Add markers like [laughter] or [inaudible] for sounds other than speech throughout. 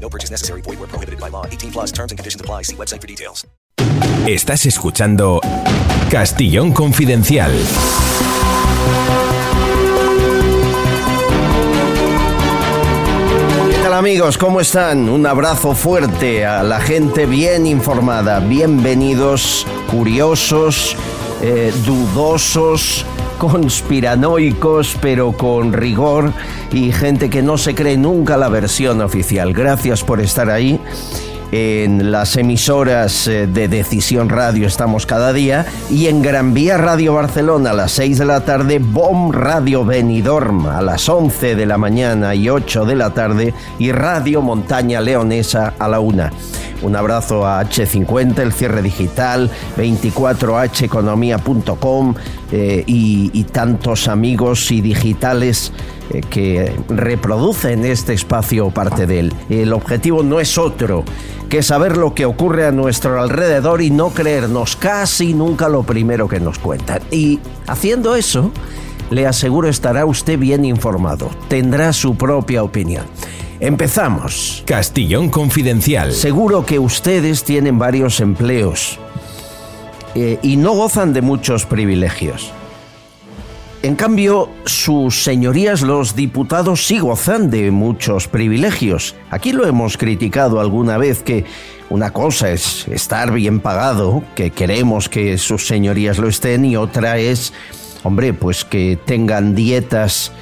No purchase necessary. Void where prohibited by law. 18 plus terms and conditions apply. See website for details. Estás escuchando Castillón Confidencial. ¿Qué tal amigos? ¿Cómo están? Un abrazo fuerte a la gente bien informada. Bienvenidos, curiosos, eh, dudosos, conspiranoicos, pero con rigor y gente que no se cree nunca la versión oficial. Gracias por estar ahí. En las emisoras eh, de Decisión Radio estamos cada día y en Gran Vía Radio Barcelona a las 6 de la tarde, BOM Radio Benidorm a las 11 de la mañana y 8 de la tarde y Radio Montaña Leonesa a la 1. Un abrazo a H50, el cierre digital, 24heconomía.com eh, y, y tantos amigos y digitales eh, que reproducen este espacio o parte de él. El objetivo no es otro que saber lo que ocurre a nuestro alrededor y no creernos casi nunca lo primero que nos cuentan. Y haciendo eso, le aseguro estará usted bien informado, tendrá su propia opinión. Empezamos. Castillón Confidencial. Seguro que ustedes tienen varios empleos eh, y no gozan de muchos privilegios. En cambio, sus señorías los diputados sí gozan de muchos privilegios. Aquí lo hemos criticado alguna vez que una cosa es estar bien pagado, que queremos que sus señorías lo estén, y otra es, hombre, pues que tengan dietas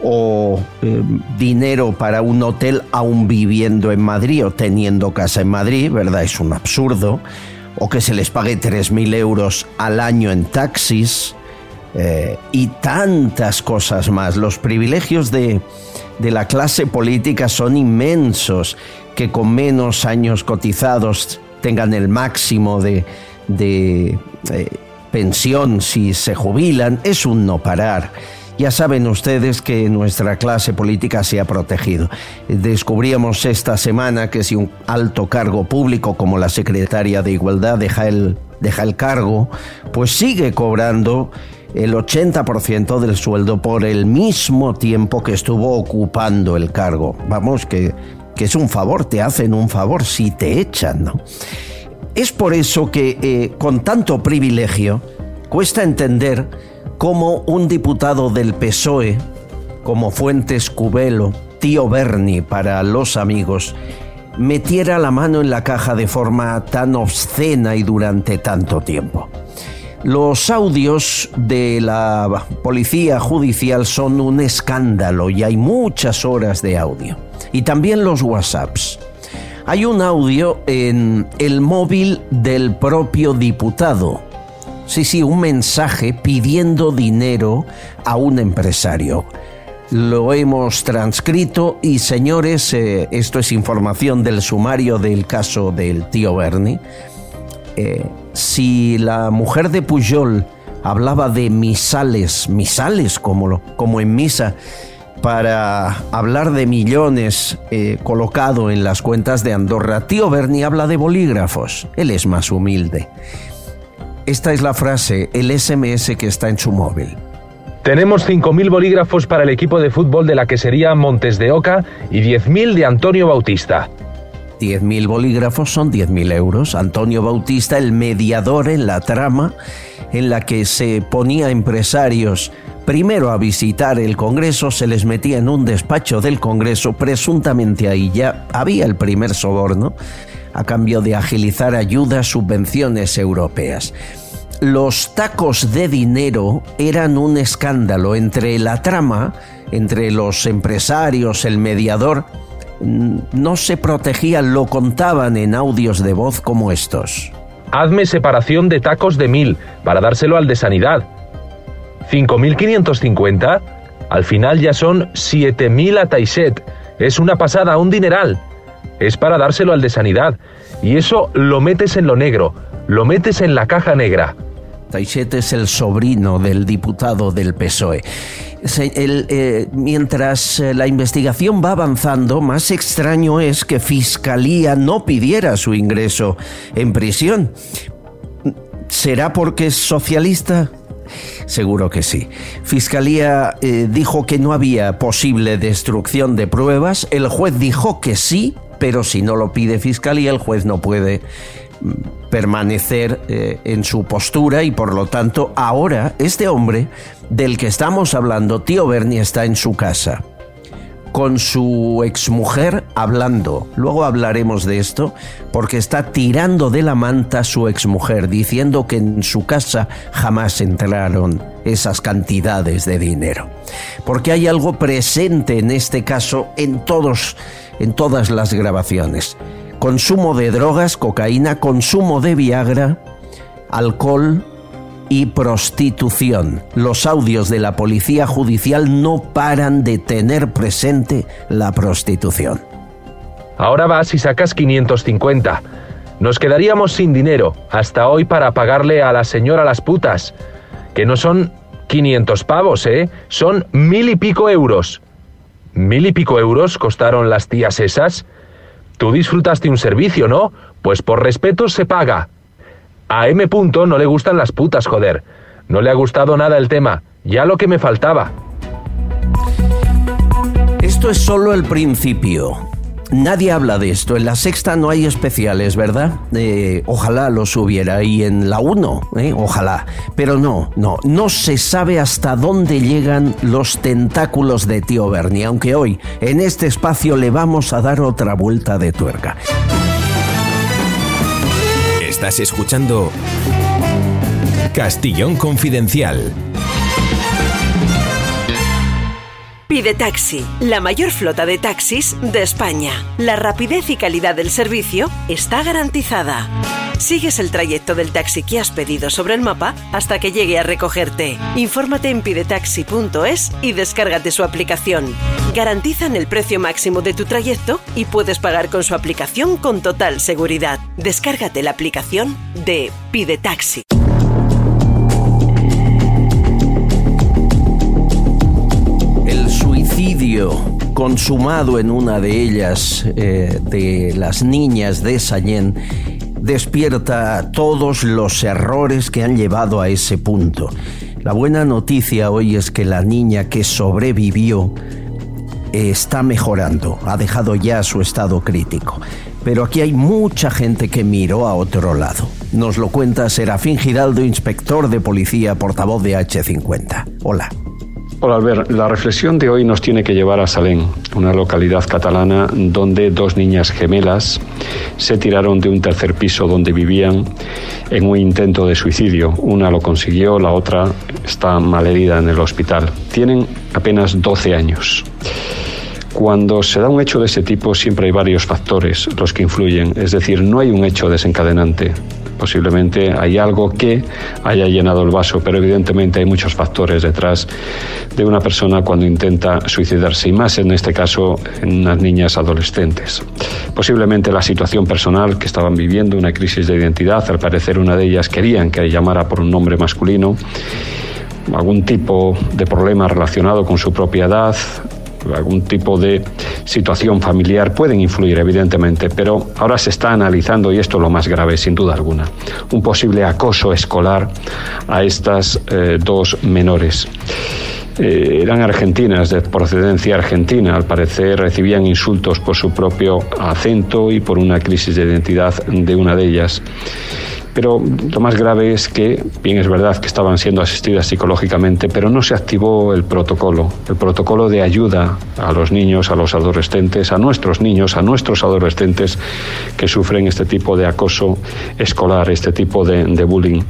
o eh, dinero para un hotel aún viviendo en Madrid o teniendo casa en Madrid, ¿verdad? Es un absurdo. O que se les pague 3.000 euros al año en taxis eh, y tantas cosas más. Los privilegios de, de la clase política son inmensos, que con menos años cotizados tengan el máximo de, de eh, pensión si se jubilan, es un no parar. Ya saben ustedes que nuestra clase política se ha protegido. Descubríamos esta semana que si un alto cargo público como la secretaria de Igualdad deja el, deja el cargo, pues sigue cobrando el 80% del sueldo por el mismo tiempo que estuvo ocupando el cargo. Vamos, que, que es un favor, te hacen un favor si te echan. Es por eso que eh, con tanto privilegio cuesta entender cómo un diputado del PSOE, como Fuentes Cubelo, tío Bernie para los amigos, metiera la mano en la caja de forma tan obscena y durante tanto tiempo. Los audios de la policía judicial son un escándalo y hay muchas horas de audio. Y también los WhatsApps. Hay un audio en el móvil del propio diputado. Sí, sí, un mensaje pidiendo dinero a un empresario. Lo hemos transcrito y señores, eh, esto es información del sumario del caso del tío Bernie. Eh, si la mujer de Pujol hablaba de misales, misales como, lo, como en misa, para hablar de millones eh, colocado en las cuentas de Andorra, tío Bernie habla de bolígrafos. Él es más humilde. Esta es la frase, el SMS que está en su móvil. Tenemos 5.000 bolígrafos para el equipo de fútbol de la quesería Montes de Oca y 10.000 de Antonio Bautista. 10.000 bolígrafos son 10.000 euros. Antonio Bautista, el mediador en la trama en la que se ponía empresarios primero a visitar el Congreso, se les metía en un despacho del Congreso, presuntamente ahí ya había el primer soborno, a cambio de agilizar ayudas, subvenciones europeas. Los tacos de dinero eran un escándalo entre la trama, entre los empresarios, el mediador. No se protegían, lo contaban en audios de voz como estos. Hazme separación de tacos de mil para dárselo al de sanidad. ¿5.550? Al final ya son 7.000 a Taiset. Es una pasada, un dineral. Es para dárselo al de sanidad. Y eso lo metes en lo negro, lo metes en la caja negra. Taiset es el sobrino del diputado del PSOE. Eh, mientras eh, la investigación va avanzando, más extraño es que Fiscalía no pidiera su ingreso en prisión. ¿Será porque es socialista? Seguro que sí. Fiscalía eh, dijo que no había posible destrucción de pruebas. El juez dijo que sí, pero si no lo pide Fiscalía, el juez no puede mm, permanecer eh, en su postura y por lo tanto ahora este hombre del que estamos hablando, tío Bernie, está en su casa con su exmujer hablando. Luego hablaremos de esto porque está tirando de la manta su exmujer diciendo que en su casa jamás entraron esas cantidades de dinero. Porque hay algo presente en este caso en todos en todas las grabaciones. Consumo de drogas, cocaína, consumo de Viagra, alcohol, y prostitución. Los audios de la policía judicial no paran de tener presente la prostitución. Ahora vas y sacas 550. Nos quedaríamos sin dinero hasta hoy para pagarle a la señora las putas, que no son 500 pavos, ¿eh? Son mil y pico euros. ¿Mil y pico euros costaron las tías esas? Tú disfrutaste un servicio, ¿no? Pues por respeto se paga. A M. no le gustan las putas, joder. No le ha gustado nada el tema. Ya lo que me faltaba. Esto es solo el principio. Nadie habla de esto. En la sexta no hay especiales, ¿verdad? Eh, ojalá los hubiera. Y en la uno, ¿eh? ojalá. Pero no, no. No se sabe hasta dónde llegan los tentáculos de tío Bernie. Aunque hoy, en este espacio, le vamos a dar otra vuelta de tuerca. Estás escuchando Castillón Confidencial. Pide Taxi, la mayor flota de taxis de España. La rapidez y calidad del servicio está garantizada. Sigues el trayecto del taxi que has pedido sobre el mapa hasta que llegue a recogerte. Infórmate en pidetaxi.es y descárgate su aplicación. Garantizan el precio máximo de tu trayecto y puedes pagar con su aplicación con total seguridad. Descárgate la aplicación de Pide Taxi. Consumado en una de ellas, eh, de las niñas de Sallén, despierta todos los errores que han llevado a ese punto. La buena noticia hoy es que la niña que sobrevivió está mejorando, ha dejado ya su estado crítico. Pero aquí hay mucha gente que miró a otro lado. Nos lo cuenta Serafín Giraldo, inspector de policía, portavoz de H50. Hola. Hola Albert, la reflexión de hoy nos tiene que llevar a Salén, una localidad catalana donde dos niñas gemelas se tiraron de un tercer piso donde vivían en un intento de suicidio. Una lo consiguió, la otra está malherida en el hospital. Tienen apenas 12 años. Cuando se da un hecho de ese tipo siempre hay varios factores los que influyen, es decir, no hay un hecho desencadenante. Posiblemente hay algo que haya llenado el vaso, pero evidentemente hay muchos factores detrás de una persona cuando intenta suicidarse, y más en este caso en unas niñas adolescentes. Posiblemente la situación personal que estaban viviendo, una crisis de identidad, al parecer una de ellas querían que llamara por un nombre masculino, algún tipo de problema relacionado con su propiedad, algún tipo de situación familiar pueden influir, evidentemente, pero ahora se está analizando, y esto es lo más grave, sin duda alguna, un posible acoso escolar a estas eh, dos menores. Eh, eran argentinas, de procedencia argentina, al parecer recibían insultos por su propio acento y por una crisis de identidad de una de ellas. Pero lo más grave es que, bien es verdad que estaban siendo asistidas psicológicamente, pero no se activó el protocolo, el protocolo de ayuda a los niños, a los adolescentes, a nuestros niños, a nuestros adolescentes que sufren este tipo de acoso escolar, este tipo de, bullying.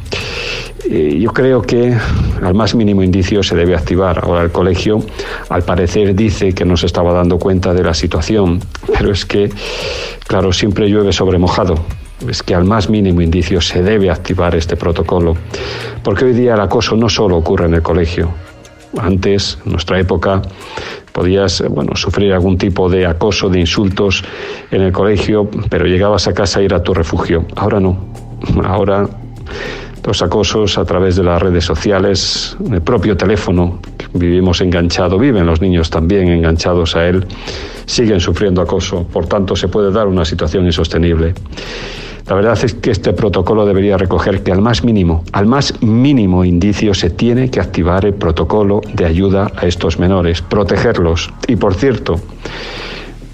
Eh, yo creo que al más mínimo indicio se debe activar. Ahora el colegio, al parecer, dice que no se estaba dando cuenta de la situación, pero es que, claro, siempre llueve sobre mojado. Es que al más mínimo indicio se debe activar este protocolo, porque hoy día el acoso no solo ocurre en el colegio. Antes, en nuestra época, podías bueno, sufrir algún tipo de acoso, de insultos en el colegio, pero llegabas a casa a ir a tu refugio. Ahora no. Ahora los acosos a través de las redes sociales, el propio teléfono, vivimos enganchados, viven los niños también enganchados a él, siguen sufriendo acoso, por tanto se puede dar una situación insostenible. La verdad es que este protocolo debería recoger que al más mínimo, al más mínimo indicio se tiene que activar el protocolo de ayuda a estos menores, protegerlos. Y por cierto,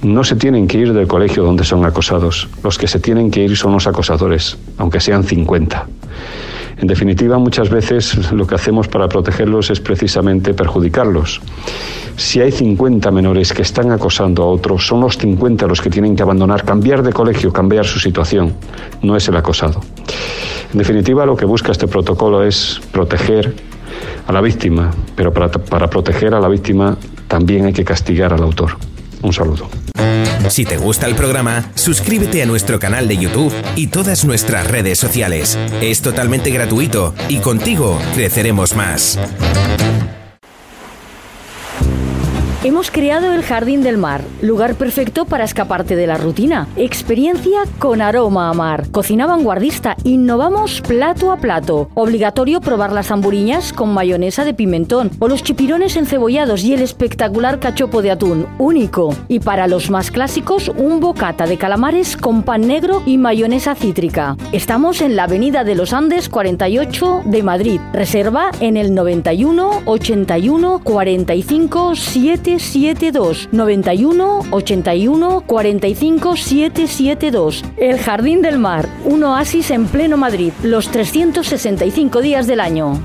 no se tienen que ir del colegio donde son acosados. Los que se tienen que ir son los acosadores, aunque sean 50. En definitiva, muchas veces lo que hacemos para protegerlos es precisamente perjudicarlos. Si hay 50 menores que están acosando a otros, son los 50 los que tienen que abandonar, cambiar de colegio, cambiar su situación, no es el acosado. En definitiva, lo que busca este protocolo es proteger a la víctima, pero para, para proteger a la víctima también hay que castigar al autor. Un saludo. Si te gusta el programa, suscríbete a nuestro canal de YouTube y todas nuestras redes sociales. Es totalmente gratuito y contigo creceremos más. Hemos creado el Jardín del Mar, lugar perfecto para escaparte de la rutina. Experiencia con aroma a mar. Cocina vanguardista, innovamos plato a plato. Obligatorio probar las hamburiñas con mayonesa de pimentón o los chipirones encebollados y el espectacular cachopo de atún, único. Y para los más clásicos, un bocata de calamares con pan negro y mayonesa cítrica. Estamos en la Avenida de los Andes 48 de Madrid. Reserva en el 91 81 45 7 772 91 81 45 772. El Jardín del Mar, un oasis en pleno Madrid, los 365 días del año.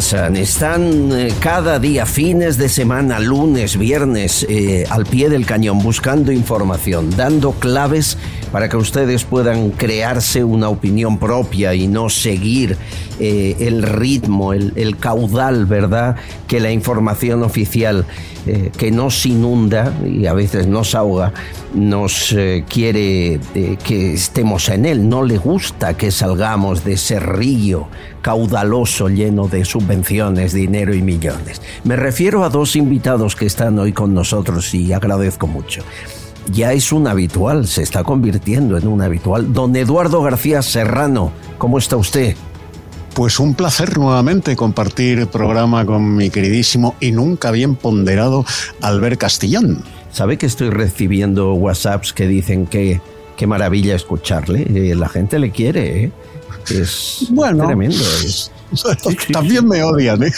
Están eh, cada día, fines de semana, lunes, viernes, eh, al pie del cañón, buscando información, dando claves para que ustedes puedan crearse una opinión propia y no seguir eh, el ritmo, el, caudal, ¿verdad? Que la información oficial eh, que nos inunda y a veces nos ahoga, nos eh, quiere que estemos en él. No le gusta que salgamos de ese río caudaloso lleno de subvenciones, dinero y millones. Me refiero a dos invitados que están hoy con nosotros y agradezco mucho ya es un habitual, se está convirtiendo en un habitual. Don Eduardo García Serrano, ¿cómo está usted? Pues un placer nuevamente compartir programa con mi queridísimo y nunca bien ponderado Albert Castillón. ¿Sabe que estoy recibiendo WhatsApps que dicen que qué maravilla escucharle? Eh, la gente le quiere, ¿eh? Es bueno, tremendo. [laughs] Es, También me odian, ¿eh?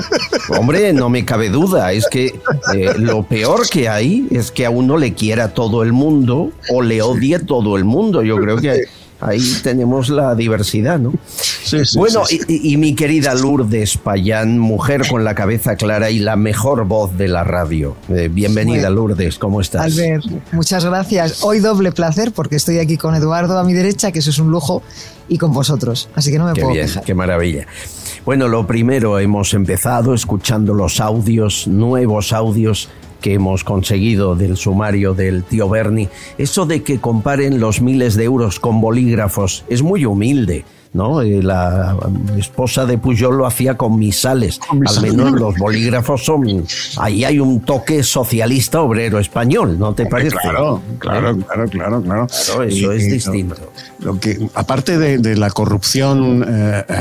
[laughs] Hombre, no me cabe duda. Es que eh, lo peor que hay es que a uno le quiera todo el mundo o le odie todo el mundo. Yo creo que ahí tenemos la diversidad, ¿no? Sí, sí, bueno, sí, y, y, mi querida Lourdes Payán, mujer con la cabeza clara y la mejor voz de la radio. Eh, bienvenida, Bueno, Lourdes, ¿cómo estás? Albert, muchas gracias. Hoy doble placer porque estoy aquí con Eduardo a mi derecha, que eso es un lujo, y con vosotros. Así que no me Qué puedo bien, quejar. qué maravilla. Bueno, lo primero, hemos empezado escuchando los audios, nuevos audios que hemos conseguido del sumario del tío Bernie. Eso de que comparen los miles de euros con bolígrafos es muy humilde. ¿No? Eh, La esposa de Pujol lo hacía con misales. Al menos los bolígrafos son. Ahí hay un toque socialista obrero español, ¿no te parece? Claro, claro, claro, claro, claro. Claro, eso Y- es distinto. lo que, aparte de, de la corrupción eh, eh,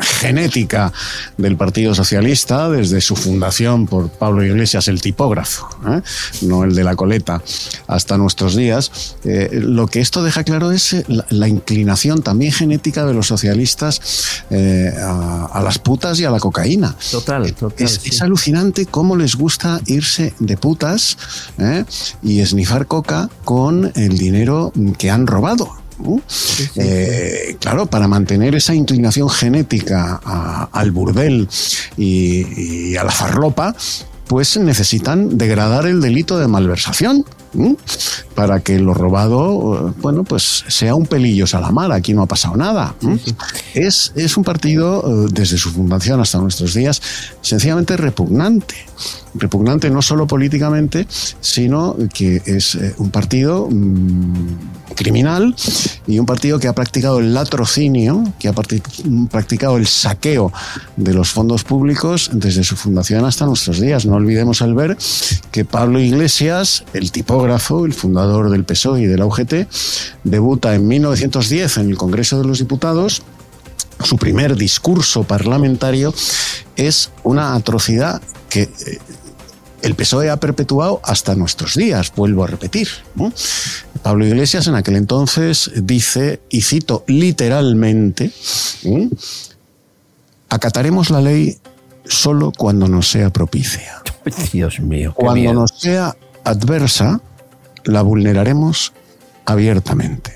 genética del Partido Socialista, desde su fundación por Pablo Iglesias, el tipógrafo, ¿eh? no el de la coleta, hasta nuestros días, eh, lo que esto deja claro es eh, la, la inclinación también genética de los socialistas eh, a, a las putas y a la cocaína. Total, total. Es, sí. es alucinante cómo les gusta irse de putas ¿eh? y esnifar coca con el dinero que han robado. Eh, claro, para mantener esa inclinación genética a- al burdel y, y a la farlopa, pues necesitan degradar el delito de malversación. Para que lo robado, bueno, pues sea un pelillos a la mar, aquí no ha pasado nada. Es, es un partido, eh, desde su fundación hasta nuestros días, sencillamente repugnante. Repugnante no solo políticamente, sino que es eh, un partido mm, criminal y un partido que ha practicado el latrocinio, que ha practicado el saqueo de los fondos públicos desde su fundación hasta nuestros días. No olvidemos al ver que Pablo Iglesias, el tipógrafo, el fundador del PSOE y de la UGT, debuta en 1910 en el Congreso de los Diputados su primer discurso parlamentario es una atrocidad que eh, el PSOE ha perpetuado hasta nuestros días, vuelvo a repetir. Pablo Iglesias en aquel entonces dice, y cito literalmente, ¿eh? acataremos la ley solo cuando nos sea propicia. Dios mío. Cuando miedo. nos sea adversa, la vulneraremos abiertamente.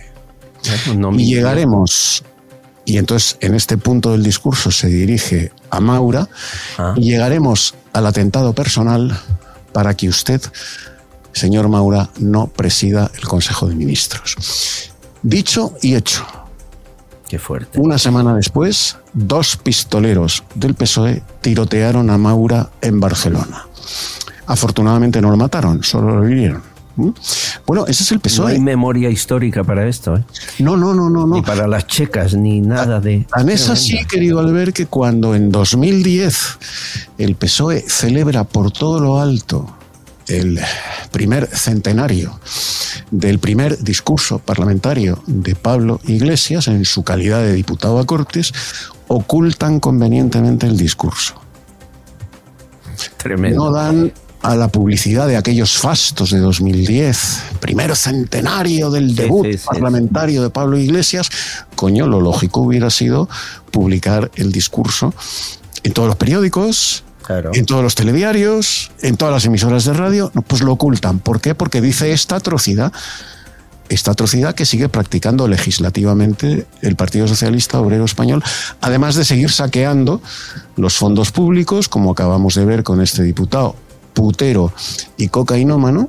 No me y llegaremos, y entonces en este punto del discurso se dirige a Maura, Ah. y llegaremos al atentado personal para que usted, señor Maura, no presida el Consejo de Ministros. Dicho y hecho. Qué fuerte. Una semana después, dos pistoleros del PSOE tirotearon a Maura en Barcelona. Afortunadamente no lo mataron, solo lo hirieron. ¿Mm? Bueno, ese es el No PSOE. hay memoria histórica para esto, ¿eh? No, no, no, no, no. Ni para las checas, ni nada de. Tan es así, querido Albert, que cuando en 2010 el PSOE celebra por todo lo alto el primer centenario del primer discurso parlamentario de Pablo Iglesias en su calidad de diputado a Cortes, ocultan convenientemente el discurso. Tremendo. No dan a la publicidad de aquellos fastos de 2010, primer centenario del debut sí, sí, parlamentario de Pablo Iglesias, coño, lo lógico hubiera sido publicar el discurso en todos los periódicos, En todos los telediarios, en todas las emisoras de radio, pues lo ocultan. ¿Por qué? Porque dice esta atrocidad, esta atrocidad que sigue practicando legislativamente el Partido Socialista Obrero Español, además de seguir saqueando los fondos públicos, como acabamos de ver con este diputado putero y cocainómano.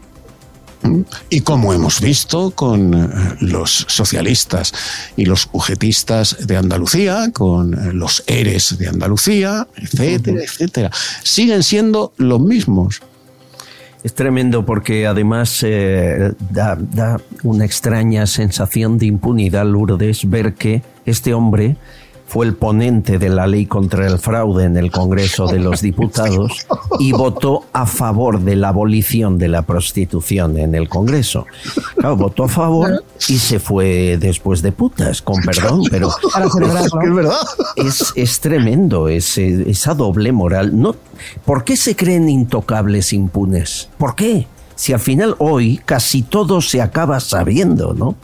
Y como hemos visto con eh, los socialistas y los ujetistas de Andalucía, con eh, los eres de Andalucía, etcétera, etcétera. Siguen siendo los mismos. Es tremendo porque además eh, da, da una extraña sensación de impunidad, Lourdes, ver que este hombre fue el ponente de la ley contra el fraude en el Congreso de los Diputados y votó a favor de la abolición de la prostitución en el Congreso. Claro, votó a favor y se fue después de putas, con perdón, pero. Es es, es tremendo ese- esa doble moral. No, ¿Por qué se creen intocables impunes? ¿Por qué? Si al final hoy casi todo se acaba sabiendo, ¿no?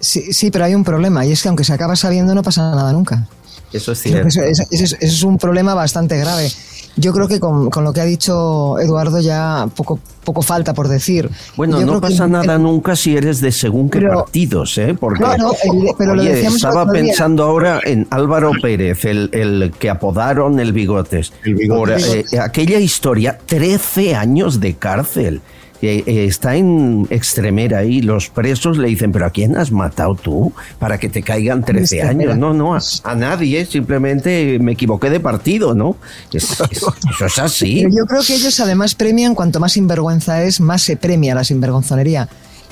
Sí, sí, pero hay un problema y es que aunque se acaba sabiendo no pasa nada nunca. Eso es cierto. Eso, eso- eso es, eso es un problema bastante grave. Yo creo que con, con lo que ha dicho Eduardo ya poco, poco falta por decir. Bueno, Yo no que- pasa nada nunca si eres de según qué Pero- partidos, ¿eh? Porque, No, no, evidente- pero lo oye, decíamos estaba pensando ahora en Álvaro Pérez, el, el que apodaron el Bigotes. El Bigotes. Por eh, aquella historia, 13 años de cárcel. Eh, eh, está en Extremera y los presos le dicen, pero ¿a quién has matado tú para que te caigan 13 Extremera. años? No, no, a, a nadie, simplemente me equivoqué de partido, ¿no? Es- es- [laughs] eso es así. Pero yo creo que ellos además premian cuanto más sinvergüenza es, más se premia la sinvergonzonería.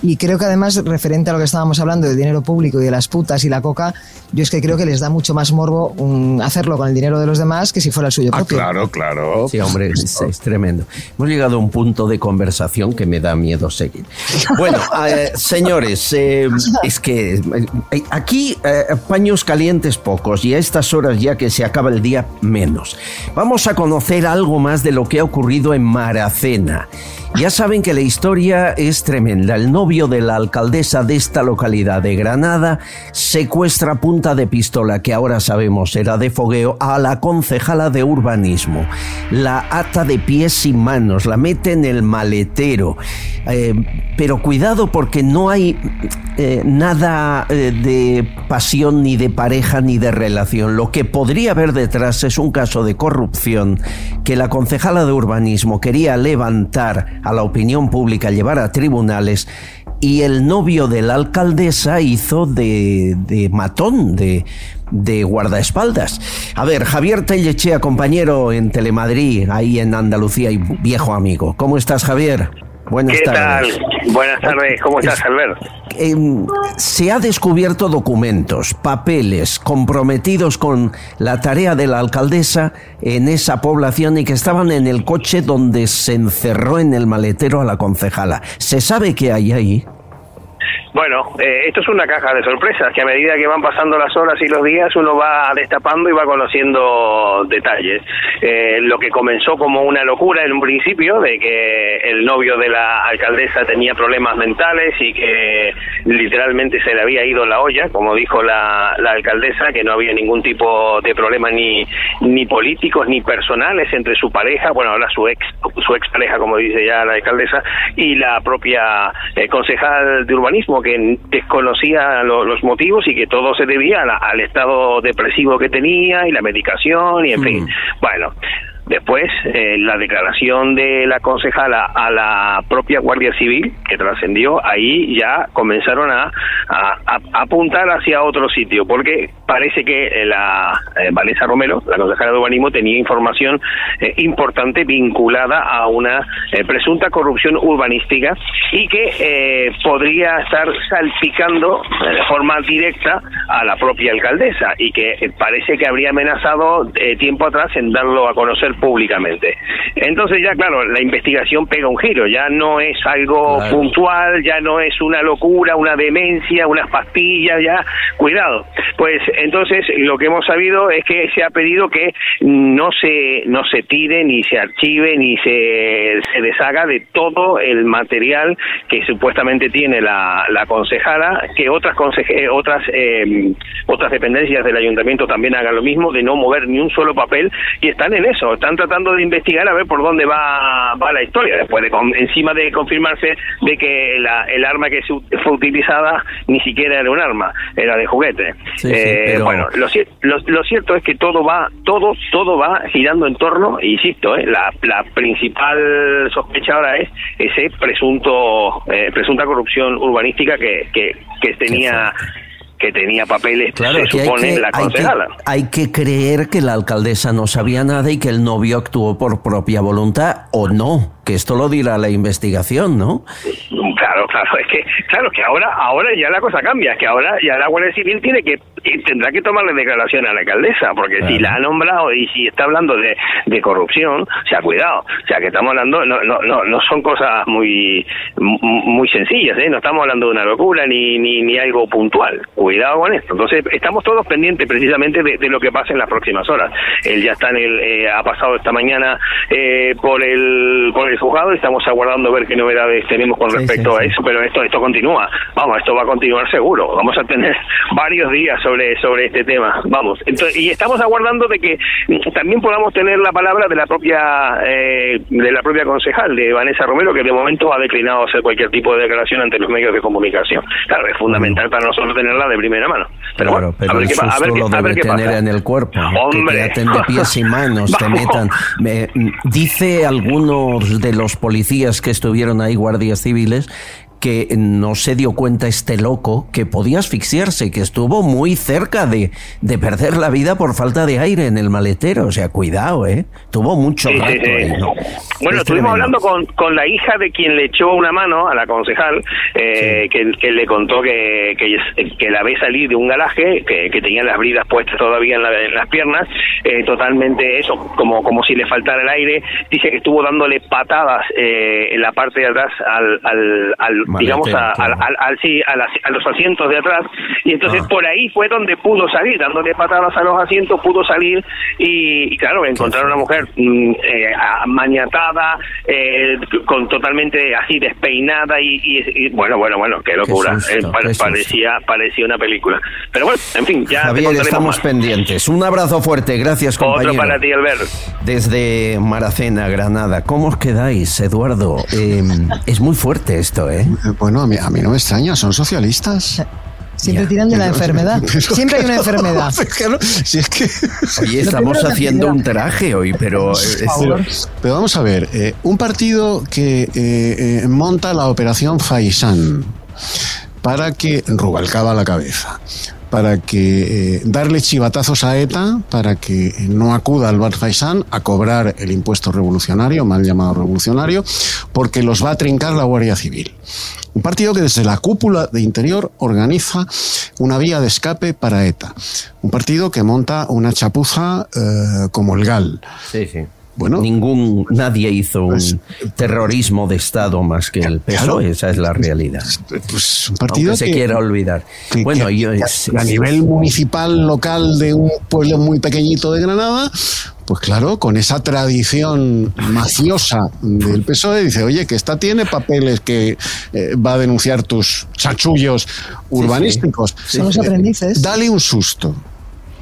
Y creo que además, referente a lo que estábamos hablando del dinero público y de las putas y la coca, yo es que creo que les da mucho más morbo um, hacerlo con el dinero de los demás que si fuera el suyo Ah, propio. claro, claro. Sí, hombre, es, es tremendo. Hemos llegado a un punto de conversación que me da miedo seguir. Bueno, [laughs] eh, señores, eh, es que eh, aquí eh, paños calientes pocos y a estas horas ya que se acaba el día menos. Vamos a conocer algo más de lo que ha ocurrido en Maracena. Ya saben que la historia es tremenda. El novio de la alcaldesa de esta localidad de Granada secuestra punta de pistola, que ahora sabemos era de fogueo, a la concejala de urbanismo. La ata de pies y manos, la mete en el maletero. Eh, pero cuidado porque no hay eh, nada eh, de pasión, ni de pareja, ni de relación. Lo que podría haber detrás es un caso de corrupción que la concejala de urbanismo quería levantar a la opinión pública, llevar a tribunales y el novio de la alcaldesa hizo de, de matón, de, de guardaespaldas. A ver, Javier Tellechea, compañero en Telemadrid, ahí en Andalucía y viejo amigo. ¿Cómo estás, Javier? Buenas ¿Qué tardes. tal? Buenas tardes, ¿cómo estás, Albert? Eh, se ha descubierto documentos, papeles comprometidos con la tarea de la alcaldesa en esa población y que estaban en el coche donde se encerró en el maletero a la concejala. ¿Se sabe qué hay ahí? Bueno, eh, esto es una caja de sorpresas que a medida que van pasando las horas y los días uno va destapando y va conociendo detalles. Eh, lo que comenzó como una locura en un principio de que el novio de la alcaldesa tenía problemas mentales y que literalmente se le había ido la olla, como dijo la, la alcaldesa, que no había ningún tipo de problema ni, ni políticos ni personales entre su pareja, bueno, ahora su ex, su ex pareja, como dice ya la alcaldesa, y la propia eh, concejal de urbanismo que desconocía lo- los motivos y que todo se debía a la- al estado depresivo que tenía y la medicación y en fin. Bueno, después eh, la declaración de la concejala a la propia Guardia Civil que trascendió, ahí ya comenzaron a, apuntar hacia otro sitio porque parece que eh, la eh, Vanessa Romero, la concejala de urbanismo, tenía información eh, importante vinculada a una eh, presunta corrupción urbanística y que podría estar salpicando de forma directa a la propia alcaldesa y que parece que habría amenazado tiempo atrás en darlo a conocer públicamente. Entonces ya claro, la investigación pega un giro, ya no es algo Claro. puntual, ya no es una locura, una demencia, unas pastillas, ya cuidado. Pues entonces lo que hemos sabido es que se ha pedido que no se no se tire ni se archive ni se, se deshaga de todo el material que supuestamente tiene la, la concejala, que otras conseje- eh, otras eh, otras dependencias del ayuntamiento también hagan lo mismo, de no mover ni un solo papel y están en eso, están tratando de investigar a ver por dónde va, va la historia, después de con- encima de confirmarse de que la, el arma que se fue utilizada ni siquiera era un arma, era de juguete. Sí, sí, Eh, pero- Bueno, lo, lo- lo cierto es que todo va, todo, todo va girando en torno, insisto, eh, la, la principal sospecha ahora es ese presunto, eh, presunta corrupción urbanística que, que, que tenía que tenía papeles, Claro, se supone, que, la hay que- concejala. hay que creer que la alcaldesa no sabía nada y que el novio actuó por propia voluntad o no, que esto lo dirá la investigación, ¿no? Claro, claro, es que claro que ahora ahora ya la cosa cambia, es que ahora ya la Guardia Civil tiene que y tendrá que tomarle declaración a la alcaldesa, porque si la ha nombrado y si está hablando de, de corrupción, o sea, cuidado, o sea, que estamos hablando no no no, no son cosas muy mu- muy sencillas, ¿eh? no estamos hablando de una locura ni ni, ni algo puntual. Cuidado con esto. Entonces, estamos todos pendientes precisamente de, de lo que pase en las próximas horas. Él ya está en el eh, ha pasado esta mañana eh, por el por el juzgado y estamos aguardando ver qué novedades tenemos con respecto sí, a sí. eso, pero esto esto continúa. Vamos, esto va a continuar seguro. Vamos a tener [laughs] varios días sobre sobre este tema. Vamos. Entonces, y estamos aguardando de que también podamos tener la palabra de la propia eh, de la propia concejal de Vanessa Romero que de momento ha declinado hacer cualquier tipo de declaración ante los medios de comunicación. Claro, es fundamental para nosotros tenerla de primera mano. Pero Claro, bueno, pero a ver qué a qué- lo a ver debe qué tener pasa. en el cuerpo. Hombre. Que te aten de pies y manos, [laughs] te Vamos. metan. Me- dice algunos de los policías que estuvieron ahí, guardias civiles, que no se dio cuenta este loco que podía asfixiarse, que estuvo muy cerca de, de perder la vida por falta de aire en el maletero. O sea, cuidado, ¿eh? Tuvo mucho Sí, rato sí, sí. ahí, ¿no? Bueno, Es estuvimos tremendo. hablando con, con la hija de quien le echó una mano a la concejal, eh, que, que le contó que, que, que la ve salir de un garaje, que, que tenía las bridas puestas todavía en, la- en las piernas, eh, totalmente eso, como, como si le faltara el aire. Dice que estuvo dándole patadas eh, en la parte de atrás al, al, al digamos, a, al- al- sí, a, las- a los asientos de atrás. Y entonces Ah. por ahí fue donde pudo salir, dándole patadas a los asientos, pudo salir y, y claro, encontraron a una mujer mm, eh, a- maniatada, eh, con totalmente así despeinada y, y- y, bueno, bueno, bueno, qué locura. susto, Eh, pa- qué parecía, parecía una película. Pero bueno, en fin, ya Javier, estamos más. pendientes. Un abrazo fuerte, gracias compañero. Otro para ti, Albert. Desde Maracena, Granada. ¿Cómo os quedáis, Eduardo? Eh, es muy fuerte esto, ¿eh? Bueno, a mí, a mí no me extraña, son socialistas. Siempre tiran de la enfermedad. Siempre hay una [laughs] enfermedad. [laughs] Claro, si es que... Oye, estamos haciendo un traje hoy, pero... es- Pero vamos a ver, eh, un partido que eh, eh, monta la operación Faisán para que Rubalcaba la cabeza, para que eh, darle chivatazos a ETA, para que no acuda al Faisán a cobrar el impuesto revolucionario, mal llamado revolucionario, porque los va a trincar la Guardia Civil. Un partido que desde la cúpula de interior organiza una vía de escape para ETA. Un partido que monta una chapuza eh, como el GAL. Sí, sí. Bueno, Ningún, nadie hizo un terrorismo de Estado más que el PSOE, Claro. esa es la realidad. Pues un partido Aunque se que- quiera olvidar. que- bueno, que- yo que es- a nivel municipal local de un pueblo muy pequeñito de Granada, pues claro, con esa tradición mafiosa del PSOE, dice, oye, que esta tiene papeles que eh, va a denunciar tus chachullos urbanísticos. Son los Eh, aprendices. Dale un susto.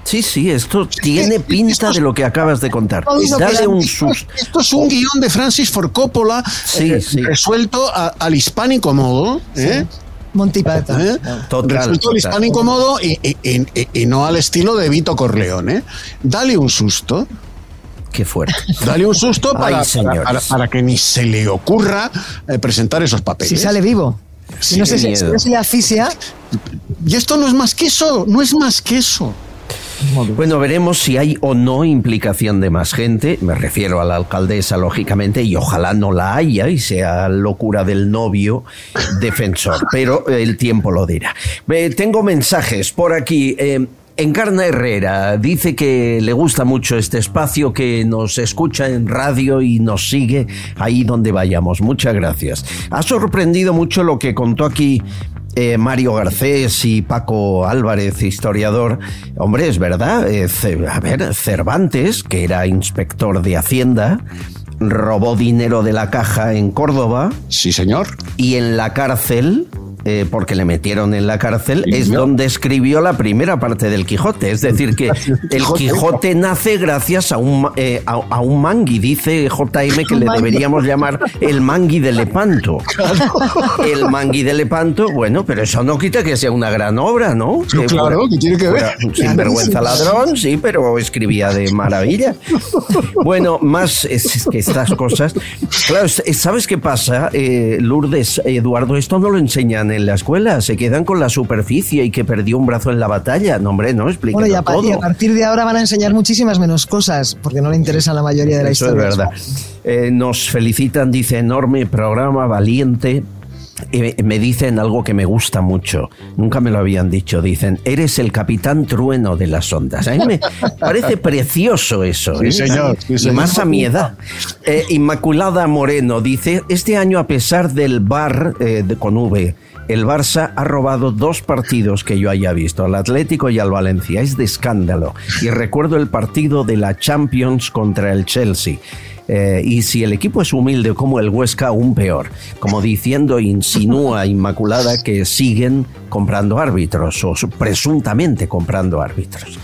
Sí, sí, esto tiene pinta de lo que acabas de contar. Dale un susto. Esto es un guion de Francis Ford Coppola Sí, eh, sí. resuelto a- al hispánico modo. ¿eh? Monty Python. ¿Eh? Total, Resuelto al total. hispánico modo y, y- y- y no al estilo de Vito Corleone. ¿eh? Dale un susto. Qué fuerte. Dale un susto Ay, para, para, que ni se le ocurra eh, presentar esos papeles. Si sale vivo. Si Sí, no se, si no se le asfixia, Y esto no es más que eso, no es más que eso. Bueno, veremos si hay o no implicación de más gente. Me refiero a la alcaldesa, lógicamente, y ojalá no la haya y sea locura del novio defensor. [laughs] Pero el tiempo lo dirá. Eh, tengo mensajes por aquí. Eh, Encarna Herrera dice que le gusta mucho este espacio, que nos escucha en radio y nos sigue ahí donde vayamos. Muchas gracias. Ha sorprendido mucho lo que contó aquí eh, Mario Garcés y Paco Álvarez, historiador. Hombre, es verdad. eh, a ver, Cervantes, que era inspector de Hacienda, robó dinero de la caja en Córdoba. Sí, señor. Y en la cárcel. Eh, porque le metieron en la cárcel, es donde escribió la primera parte del Quijote. Es decir, que [laughs] el Quijote nace gracias a un, eh, a, a un mangui. Dice JM que [laughs] le deberíamos llamar el mangui de Lepanto. [laughs] El mangui de Lepanto, bueno, pero eso no quita que sea una gran obra, ¿no? Claro, ¿qué tiene que ver? fuera un Sinvergüenza ladrón, sí, pero escribía de maravilla. Bueno, más es, que estas cosas. Claro, es- es- ¿sabes qué pasa, eh, Lourdes, Eduardo? Esto no lo enseñan en la escuela, se quedan con la superficie y que perdió un brazo en la batalla. No, hombre, no, explíquenlo bueno, y a, y a partir de ahora van a enseñar muchísimas menos cosas, porque no le interesa la mayoría de la Eso es historia. verdad. Eh, nos felicitan, dice, enorme programa, valiente. Eh, me dicen algo que me gusta mucho, nunca me lo habían dicho, dicen, eres el capitán trueno de las ondas. A mí me parece precioso eso. Sí, ¿eh? señor, sí, y señor. más a mi edad. Eh, Inmaculada Moreno dice, este año a pesar del bar eh, de- con V, el Barça ha robado dos partidos que yo haya visto, al Atlético y al Valencia. Es de escándalo. Y recuerdo el partido de la Champions contra el Chelsea. Eh, y si el equipo es humilde como el Huesca, aún peor. Como diciendo, insinúa Inmaculada que siguen comprando árbitros o su- presuntamente comprando árbitros.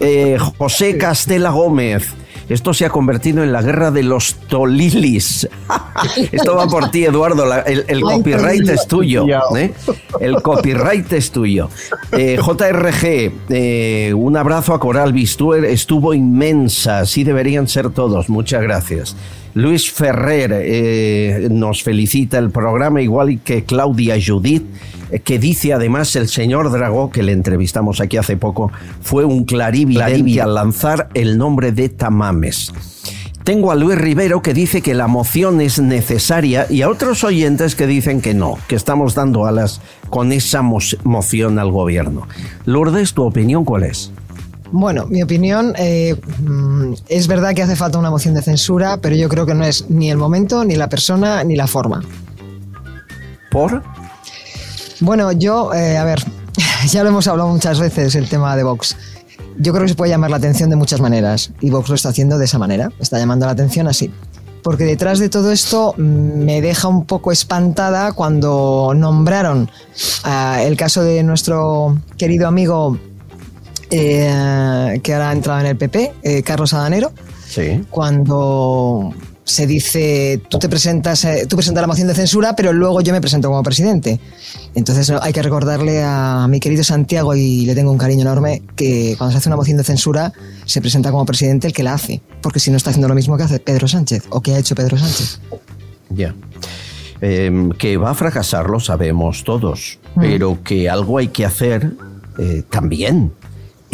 Eh, José Castela Gómez. Esto se ha convertido en la guerra de los tolilis. [laughs] Esto va por ti, Eduardo. la- el, copyright es tuyo. ¿eh? El copyright es tuyo. Eh, JRG, eh, un abrazo a Coral Bistuer. Estuvo inmensa. Así deberían ser todos. Muchas gracias. Luis Ferrer eh, nos felicita el programa, igual que Claudia Judith, eh, que dice además el señor Dragó, que le entrevistamos aquí hace poco, fue un clarividente al lanzar el nombre de Tamames. Tengo a Luis Rivero que dice que la moción es necesaria y a otros oyentes que dicen que no, que estamos dando alas con esa moción al gobierno. Lourdes, ¿tu opinión cuál es? Bueno, mi opinión eh, mm, es verdad que hace falta una moción de censura, pero yo creo que no es ni el momento, ni la persona, ni la forma. ¿Por? Bueno, yo, eh, a ver, [laughs] ya lo hemos hablado muchas veces el tema de Vox. Yo creo que se puede llamar la atención de muchas maneras y Vox lo está haciendo de esa manera, está llamando la atención así. Porque detrás de todo esto mm, me deja un poco espantada cuando nombraron el caso de nuestro querido amigo eh, que ahora ha entrado en el PP, eh, Carlos Adanero. Sí. Cuando se dice, tú te presentas, eh, tú presentas la moción de censura, pero luego yo me presento como presidente. Entonces hay que recordarle a mi querido Santiago, y le tengo un cariño enorme, que cuando se hace una moción de censura se presenta como presidente el que la hace, porque si no está haciendo lo mismo que hace Pedro Sánchez, o que ha hecho Pedro Sánchez. Ya. Em, que va a fracasar lo sabemos todos, mm. pero que algo hay que hacer eh, también.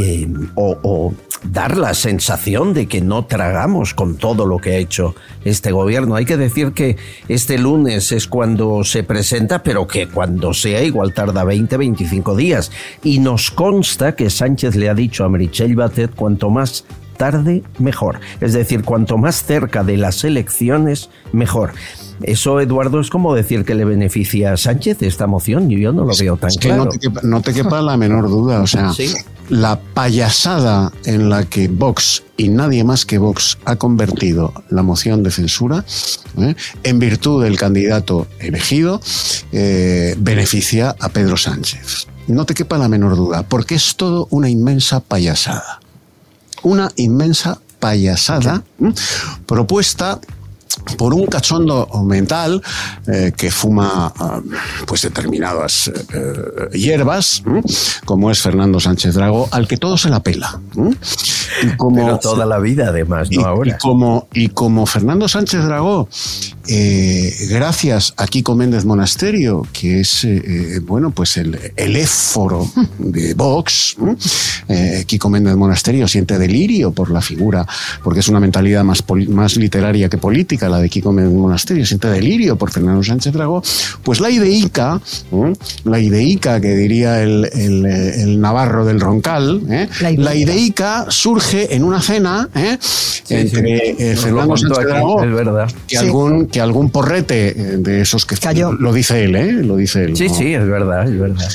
Em, o dar la sensación de que no tragamos con todo lo que ha hecho este gobierno. Hay que decir que este lunes es cuando se presenta, pero que cuando sea igual tarda 20, 25 días. Y nos consta que Sánchez le ha dicho a Merichel Batet cuanto más tarde, mejor. Es decir, cuanto más cerca de las elecciones, mejor. Eso, Eduardo, es como decir que le beneficia a Sánchez esta moción. Yo, no lo veo tan claro. No te, quepa, la menor duda. O sea, la payasada en la que Vox y nadie más que Vox ha convertido la moción de censura, ¿eh? en virtud del candidato elegido, eh, beneficia a Pedro Sánchez. No te quepa la menor duda, porque es todo una inmensa payasada. Una inmensa payasada propuesta por un cachondo mental eh, que fuma ah, pues determinadas eh, hierbas, como es Fernando Sánchez Drago, al que todo se la pela. Y como, Pero toda la vida, además, no ahora. Y como, y como Fernando Sánchez Dragó, eh, gracias a Kiko Méndez Monasterio, que es bueno, pues el, el éforo de Vox, Kiko Méndez Monasterio siente delirio por la figura, porque es una mentalidad más, más literaria que política, la de Kiko Monasterio, siente delirio por Fernando Sánchez Dragó, pues la ideica, la ideica que diría el, el, Navarro del Roncal, ¿eh? la, ideica. surge en una cena ¿eh? entre eh, Fernando Sánchez Dragó, que, algún, que algún porrete de esos que Cayó. lo dice él, ¿eh? lo dice él. Sí, sí, es verdad, es verdad.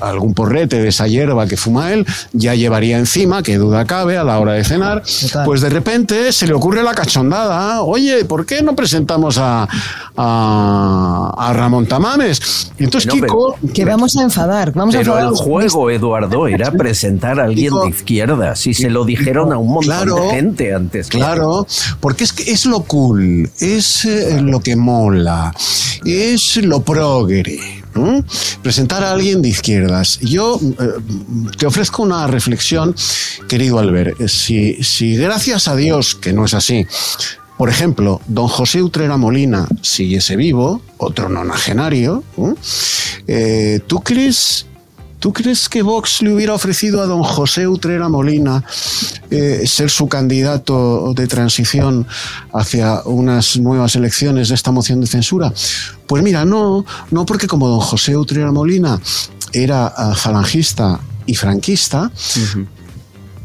algún porrete de esa hierba que fuma él ya llevaría encima, que duda cabe, a la hora de cenar, pues de repente se le ocurre la cachondada, oye, ¿por qué no presentamos a, a, Ramón Tamames? Y entonces Kiko... Que vamos a enfadar, vamos pero a enfadar. el juego, Eduardo, era presentar a alguien de izquierda, si se lo dijeron a un montón de gente antes. Claro, porque es, que es lo cool, es eh, lo que mola, es lo progre. Presentar a alguien de izquierdas. Yo eh, te ofrezco una reflexión, querido Albert. Si, si gracias a Dios, que no es así, por ejemplo, don José Utrera Molina siguiese vivo, otro nonagenario, eh, ¿tú crees ¿Tú crees que Vox le hubiera ofrecido a don José Utrera Molina eh, ser su candidato de transición hacia unas nuevas elecciones de esta moción de censura? Pues mira, no, no porque como don José Utrera Molina era ah, falangista y franquista,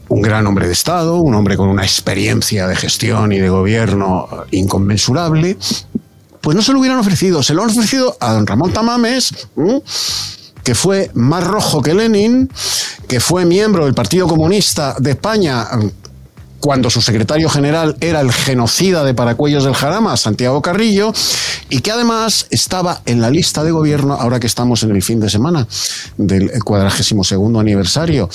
un gran hombre de Estado, un hombre con una experiencia de gestión y de gobierno inconmensurable, pues no se lo hubieran ofrecido, se lo han ofrecido a don Ramón Tamames, que fue más rojo que Lenin, que fue miembro del Partido Comunista de España cuando su secretario general era el genocida de Paracuellos del Jarama, Santiago Carrillo, y que además estaba en la lista de gobierno, ahora que estamos en el fin de semana del cuadragésimo segundo aniversario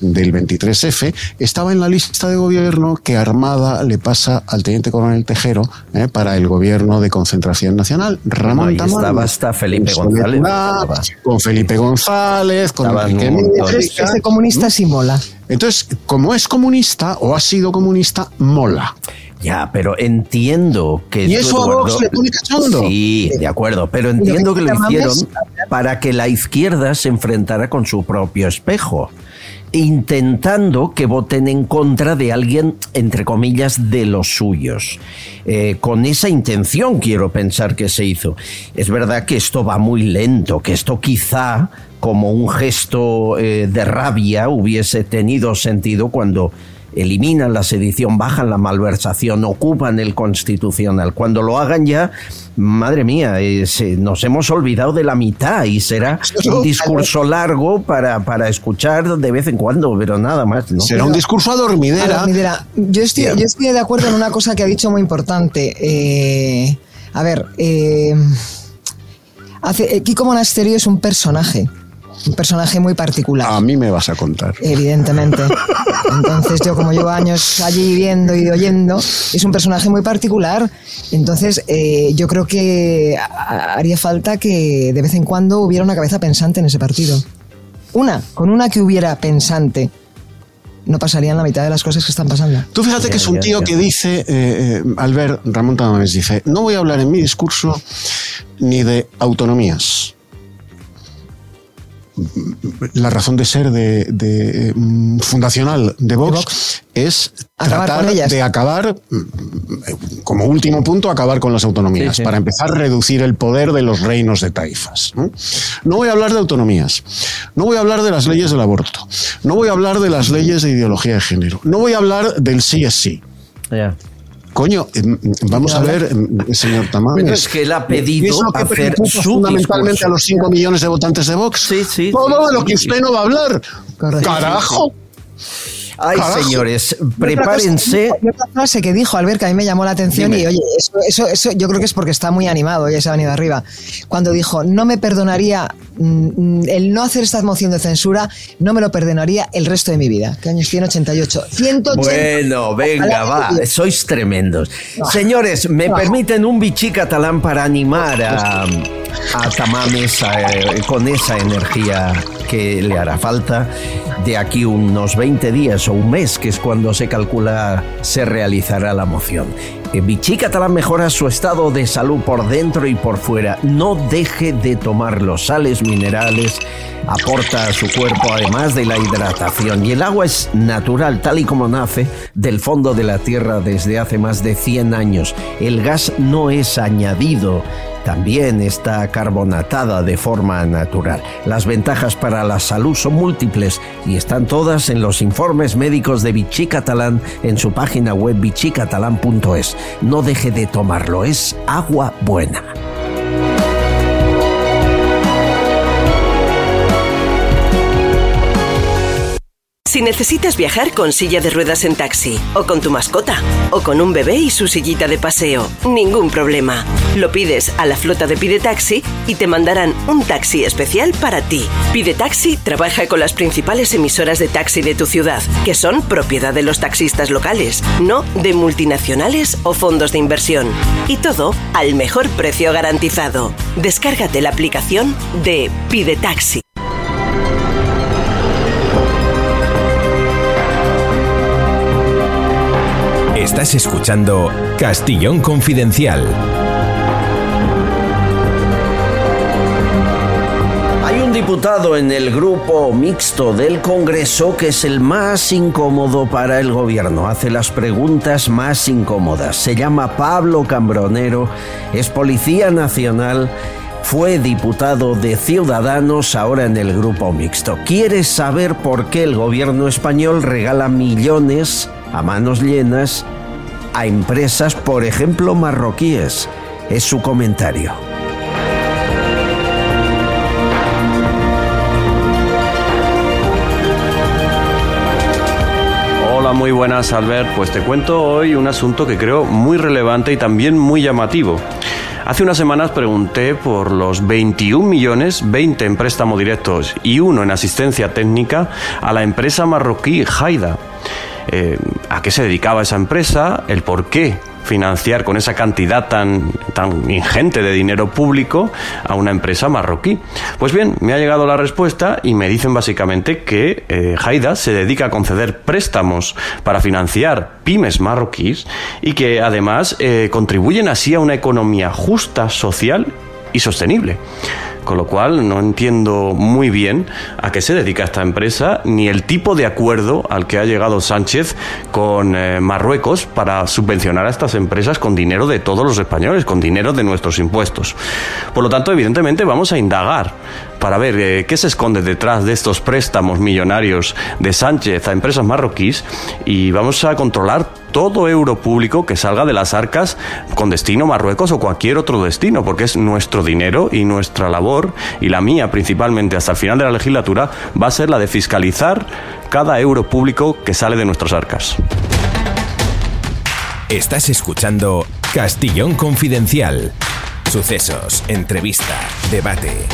del 23F, estaba en la lista de gobierno que Armada le pasa al teniente coronel Tejero eh, para el gobierno de concentración nacional. Ramón no, estaba hasta Felipe González. Con Felipe González, con Enrique Este comunista sí mola. Entonces, como es comunista o ha sido comunista, mola. Ya, pero entiendo que... Y eso a Vox le pone cachondo. Sí, de acuerdo, pero entiendo que lo hicieron para que la izquierda se enfrentara con su propio espejo, intentando que voten en contra de alguien, entre comillas, de los suyos. Eh, con esa intención quiero pensar que se hizo. Es verdad que esto va muy lento, que esto quizá como un gesto eh, de rabia hubiese tenido sentido cuando eliminan la sedición, bajan la malversación, ocupan el constitucional. Cuando lo hagan ya, madre mía, eh, se- nos hemos olvidado de la mitad y será un discurso largo para, para escuchar de vez en cuando, pero nada más. ¿no? Será un discurso a A dormidera. Yo estoy, yo estoy de acuerdo en una cosa que ha dicho muy importante. Eh, a ver, eh, hace, Kiko Monasterio es un personaje, un personaje muy particular. A mí me vas a contar. Evidentemente. Entonces yo como llevo años allí viendo y oyendo, es un personaje muy particular. Entonces eh, yo creo que haría falta que de vez en cuando hubiera una cabeza pensante en ese partido. Una, con una que hubiera pensante, no pasarían la mitad de las cosas que están pasando. Tú fíjate que es un tío que dice, eh, eh, Albert Ramón Tamames dice, no voy a hablar en mi discurso ni de autonomías. La razón de ser de, de, mm, fundacional de Vox, es Acabar tratar de acabar, mm, como último punto, acabar con las autonomías, Sí, sí. para empezar a reducir el poder de los reinos de taifas. ¿no? Voy a hablar de autonomías, no voy a hablar de las leyes del aborto, no voy a hablar de las leyes de ideología de género, no voy a hablar del sí es sí. Coño, em, vamos a ver, em, señor Tamames. Pero es que él ha pedido ¿qué es lo que hacer su fundamentalmente discurso. a los 5 millones de votantes de Vox. Sí, sí. Todo sí, de lo sí, que sí. usted no va a hablar. Carajo. Ay, Carajo. señores, prepárense. otra frase que dijo Albert que a mí me llamó la atención Dime. y oye, eso, eso, eso yo creo que es porque está muy animado, ya se ha venido arriba. Cuando dijo, no me perdonaría mm, el no hacer esta moción de censura, no me lo perdonaría el resto de mi vida. ¿Qué años tiene? 88. 180. Bueno, venga, va, sois tremendos. Señores, ¿me permiten un bichí catalán para animar a, a Tamames eh, con esa energía que le hará falta de aquí unos 20 días o un mes, que es cuando se calcula se realizará la moción? Eh, Vichy Catalán mejora su estado de salud por dentro y por fuera. No deje de tomar los sales minerales, aporta a su cuerpo además de la hidratación. Y el agua es natural, tal y como nace del fondo de la tierra desde hace más de 100 años. El gas no es añadido. También está carbonatada de forma natural. Las ventajas para la salud son múltiples y están todas en los informes médicos de Vichy Catalán en su página web vichycatalán.es. No deje de tomarlo, es agua buena. Si necesitas viajar con silla de ruedas en taxi, o con tu mascota, o con un bebé y su sillita de paseo, ningún problema. Lo pides a la flota de Pide Taxi y te mandarán un taxi especial para ti. Pide Taxi trabaja con las principales emisoras de taxi de tu ciudad, que son propiedad de los taxistas locales, no de multinacionales o fondos de inversión. Y todo al mejor precio garantizado. Descárgate la aplicación de Pide Taxi. Estás escuchando Castillón Confidencial. Hay un diputado en el grupo mixto del Congreso que es el más incómodo para el gobierno, hace las preguntas más incómodas. Se llama Pablo Cambronero, es policía nacional, fue diputado de Ciudadanos ahora en el grupo mixto. Quiere saber por qué el gobierno español regala millones a manos llenas a empresas, por ejemplo, marroquíes. Es su comentario. Hola, muy buenas Albert. Pues te cuento hoy un asunto que creo muy relevante y también muy llamativo. Hace unas semanas pregunté por los 21 millones, 20 en préstamo directos y uno en asistencia técnica a la empresa marroquí Haida. Eh, ¿A qué se dedicaba esa empresa? ¿El por qué financiar con esa cantidad tan, tan ingente de dinero público a una empresa marroquí. Pues bien, me ha llegado la respuesta y me dicen básicamente que eh, Haida se dedica a conceder préstamos para financiar pymes marroquíes y que además eh, contribuyen así a una economía justa, social y sostenible con lo cual no entiendo muy bien a qué se dedica esta empresa ni el tipo de acuerdo al que ha llegado Sánchez con eh, Marruecos para subvencionar a estas empresas con dinero de todos los españoles, con dinero de nuestros impuestos. Por lo tanto, evidentemente vamos a indagar para ver eh, qué se esconde detrás de estos préstamos millonarios de Sánchez a empresas marroquíes y vamos a controlar todo euro público que salga de las arcas con destino Marruecos o cualquier otro destino, porque es nuestro dinero y nuestra labor, y la mía principalmente hasta el final de la legislatura, va a ser la de fiscalizar cada euro público que sale de nuestras arcas. Estás escuchando Castillón Confidencial. Sucesos, entrevista, debate.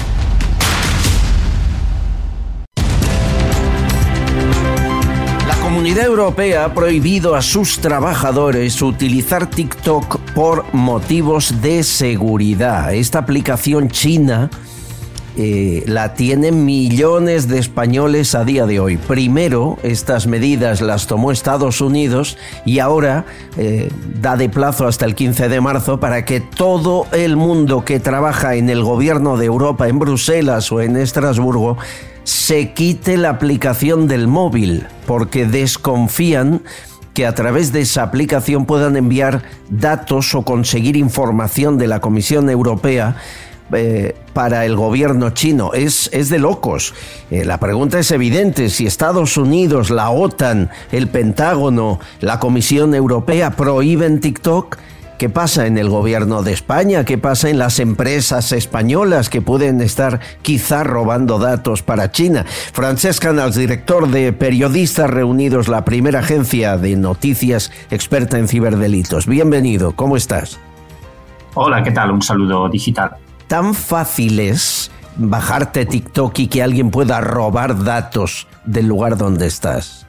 La Comunidad Europea ha prohibido a sus trabajadores utilizar TikTok por motivos de seguridad. Esta aplicación china eh, la tienen millones de españoles a día de hoy. Primero, estas medidas las tomó Estados Unidos y ahora eh, da de plazo hasta el 15 de marzo para que todo el mundo que trabaja en el gobierno de Europa, en Bruselas o en Estrasburgo, se quite la aplicación del móvil, porque desconfían que a través de esa aplicación puedan enviar datos o conseguir información de la Comisión Europea eh, para el gobierno chino. Es, es de locos. Eh, la pregunta es evidente. Si Estados Unidos, la OTAN, el Pentágono, la Comisión Europea prohíben TikTok, ¿Qué pasa en el gobierno de España? ¿Qué pasa en las empresas españolas que pueden estar quizá robando datos para China? Francesc Canals, director de Periodistas Reunidos, la primera agencia de noticias experta en ciberdelitos. Bienvenido, ¿cómo estás? Hola, ¿qué tal? Un saludo digital. ¿Tan fácil es bajarte TikTok y que alguien pueda robar datos del lugar donde estás?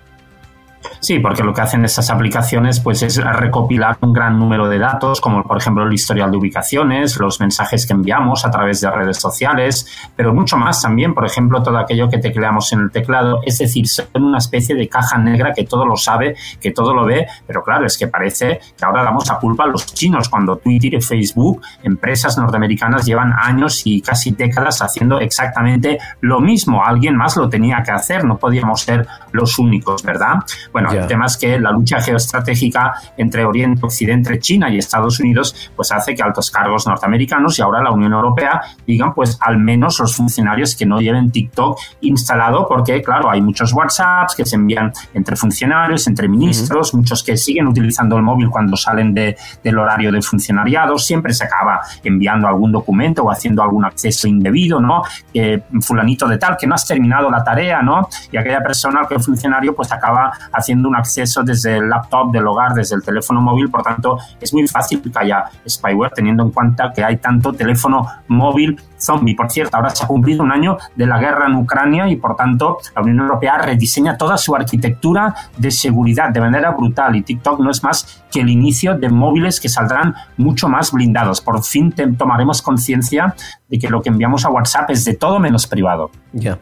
Sí, porque lo que hacen estas aplicaciones pues es recopilar un gran número de datos, como por ejemplo el historial de ubicaciones, los mensajes que enviamos a través de redes sociales, pero mucho más también, por ejemplo, todo aquello que tecleamos en el teclado, es decir, son una especie de caja negra que todo lo sabe, que todo lo ve, pero claro, es que parece que ahora damos la culpa a los chinos cuando Twitter y Facebook, empresas norteamericanas llevan años y casi décadas haciendo exactamente lo mismo, alguien más lo tenía que hacer, no podíamos ser los únicos, ¿verdad? Bueno, el tema es que la lucha geoestratégica entre Oriente, Occidente, China y Estados Unidos, pues hace que altos cargos norteamericanos y ahora la Unión Europea digan, pues al menos los funcionarios que no lleven TikTok instalado, porque claro, hay muchos WhatsApps que se envían entre funcionarios, entre ministros, muchos que siguen utilizando el móvil cuando salen de, del horario de funcionariado, siempre se acaba enviando algún documento o haciendo algún acceso indebido, ¿no? Que fulanito de tal, que no has terminado la tarea, ¿no? Y aquella persona, aquel funcionario, pues acaba haciendo un acceso desde el laptop del hogar, desde el teléfono móvil, por tanto es muy fácil que haya spyware teniendo en cuenta que hay tanto teléfono móvil zombie. Por cierto, ahora se ha cumplido un año de la guerra en Ucrania y por tanto la Unión Europea rediseña toda su arquitectura de seguridad de manera brutal y TikTok no es más que el inicio de móviles que saldrán mucho más blindados. Por fin tomaremos conciencia de que lo que enviamos a WhatsApp es de todo menos privado. Ya.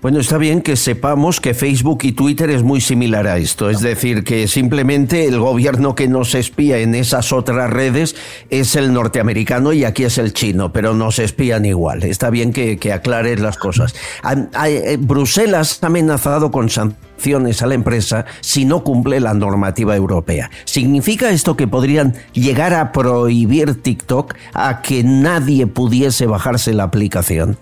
Bueno, está bien que sepamos que Facebook y Twitter es muy similar a esto. Es decir, que simplemente el gobierno que nos espía en esas otras redes es el norteamericano y aquí es el chino, pero nos espían igual. Está bien que, que aclares las cosas. Eh, Bruselas ha amenazado con sanciones a la empresa si no cumple la normativa europea. ¿Significa esto que podrían llegar a prohibir TikTok a que nadie pudiese bajarse la aplicación?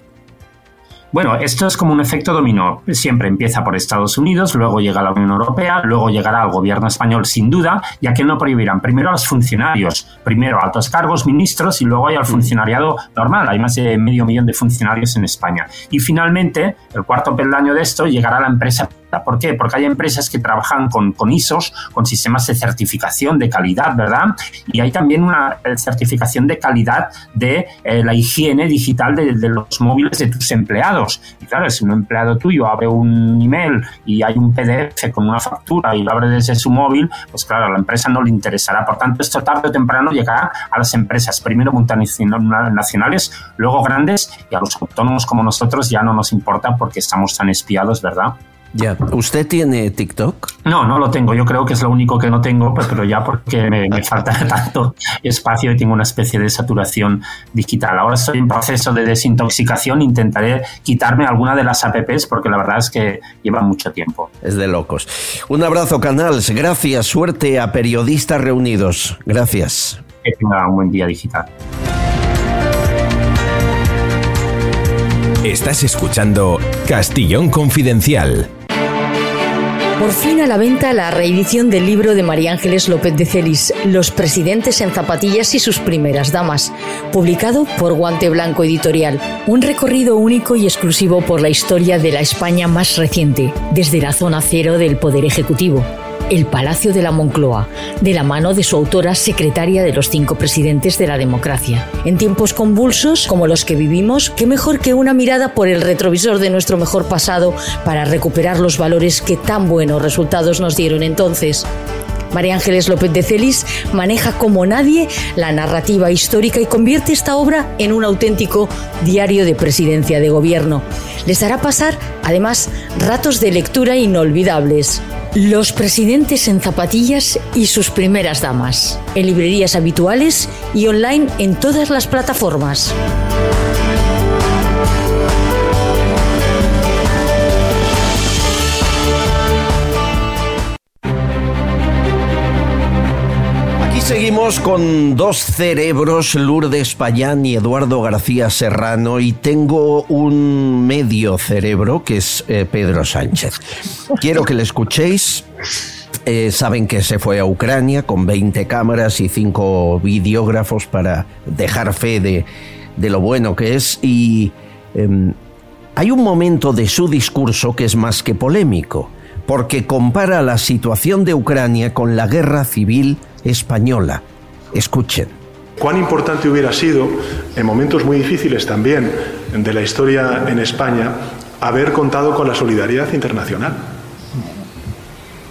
Bueno, esto es como un efecto dominó. Siempre empieza por Estados Unidos, luego llega a la Unión Europea, luego llegará al gobierno español sin duda, ya que no prohibirán primero a los funcionarios, primero a altos cargos, ministros y luego hay al funcionariado normal. Hay más de medio millón de funcionarios en España. Y finalmente, el cuarto peldaño de esto llegará a la empresa. ¿Por qué? Porque hay empresas que trabajan con, con ISOs, con sistemas de certificación de calidad, ¿verdad? Y hay también una eh, certificación de calidad de eh, la higiene digital de, de, los móviles de tus empleados. Y claro, si un empleado tuyo abre un email y hay un PDF con una factura y lo abre desde su móvil, pues claro, a la empresa no le interesará. Por tanto, esto tarde o temprano llegará a las empresas, primero multinacionales, luego grandes y a los autónomos como nosotros ya no nos importa porque estamos tan espiados, ¿verdad? Ya, ¿usted tiene TikTok? No, no lo tengo. Yo creo que es lo único que no tengo, pues, pero ya porque me, me, [laughs] falta tanto espacio y tengo una especie de saturación digital. Ahora estoy en proceso de desintoxicación. Intentaré quitarme alguna de las apps porque la verdad es que lleva mucho tiempo. Es de locos. Un abrazo, Canals. Gracias. Suerte a periodistas reunidos. Gracias. Que tenga un buen día digital. Estás escuchando Castillón Confidencial. Por fin a la venta la reedición del libro de María Ángeles López de Celis, Los presidentes en zapatillas y sus primeras damas, publicado por Guante Blanco Editorial. Un recorrido único y exclusivo por la historia de la España más reciente, desde la zona cero del Poder Ejecutivo el Palacio de la Moncloa, de la mano de su autora secretaria de los cinco presidentes de la democracia. En tiempos convulsos como los que vivimos, qué mejor que una mirada por el retrovisor de nuestro mejor pasado para recuperar los valores que tan buenos resultados nos dieron entonces. María Ángeles López de Celis maneja como nadie la narrativa histórica y convierte esta obra en un auténtico diario de presidencia de gobierno. Les hará pasar, además, ratos de lectura inolvidables. Los presidentes en zapatillas y sus primeras damas, en librerías habituales y online en todas las plataformas. Seguimos con dos cerebros, Lourdes Payán y Eduardo García Serrano, y tengo un medio cerebro que es eh, Pedro Sánchez. Quiero que le escuchéis. Eh, saben que se fue a Ucrania con 20 cámaras y 5 videógrafos para dejar fe de, de lo bueno que es y eh, hay un momento de su discurso que es más que polémico, porque compara la situación de Ucrania con la guerra civil española. Escuchen. Cuán importante hubiera sido, en momentos muy difíciles también de la historia en España, haber contado con la solidaridad internacional,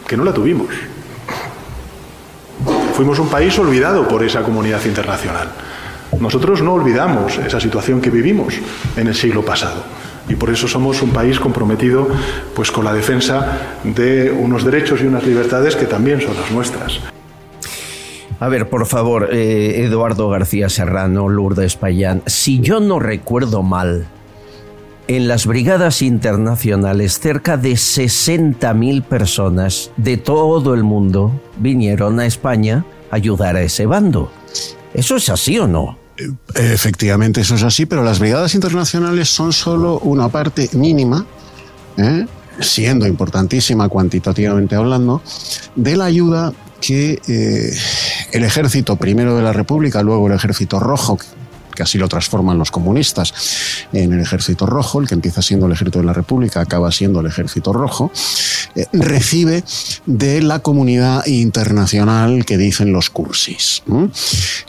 que no la tuvimos. Fuimos un país olvidado por esa comunidad internacional. Nosotros no olvidamos esa situación que vivimos en el siglo pasado y por eso somos un país comprometido pues con la defensa de unos derechos y unas libertades que también son las nuestras. A ver, por favor, eh, Eduardo García Serrano, Lourdes Payán, si yo no recuerdo mal, en las brigadas internacionales cerca de 60.000 personas de todo el mundo vinieron a España a ayudar a ese bando. ¿Eso es así o no? Efectivamente, eso es así, pero las brigadas internacionales son solo una parte mínima, ¿eh? siendo importantísima cuantitativamente hablando, de la ayuda que eh, el ejército primero de la República, luego el ejército rojo, que así lo transforman los comunistas en el ejército rojo, el que empieza siendo el ejército de la República acaba siendo el ejército rojo, eh, recibe de la comunidad internacional que dicen los cursis.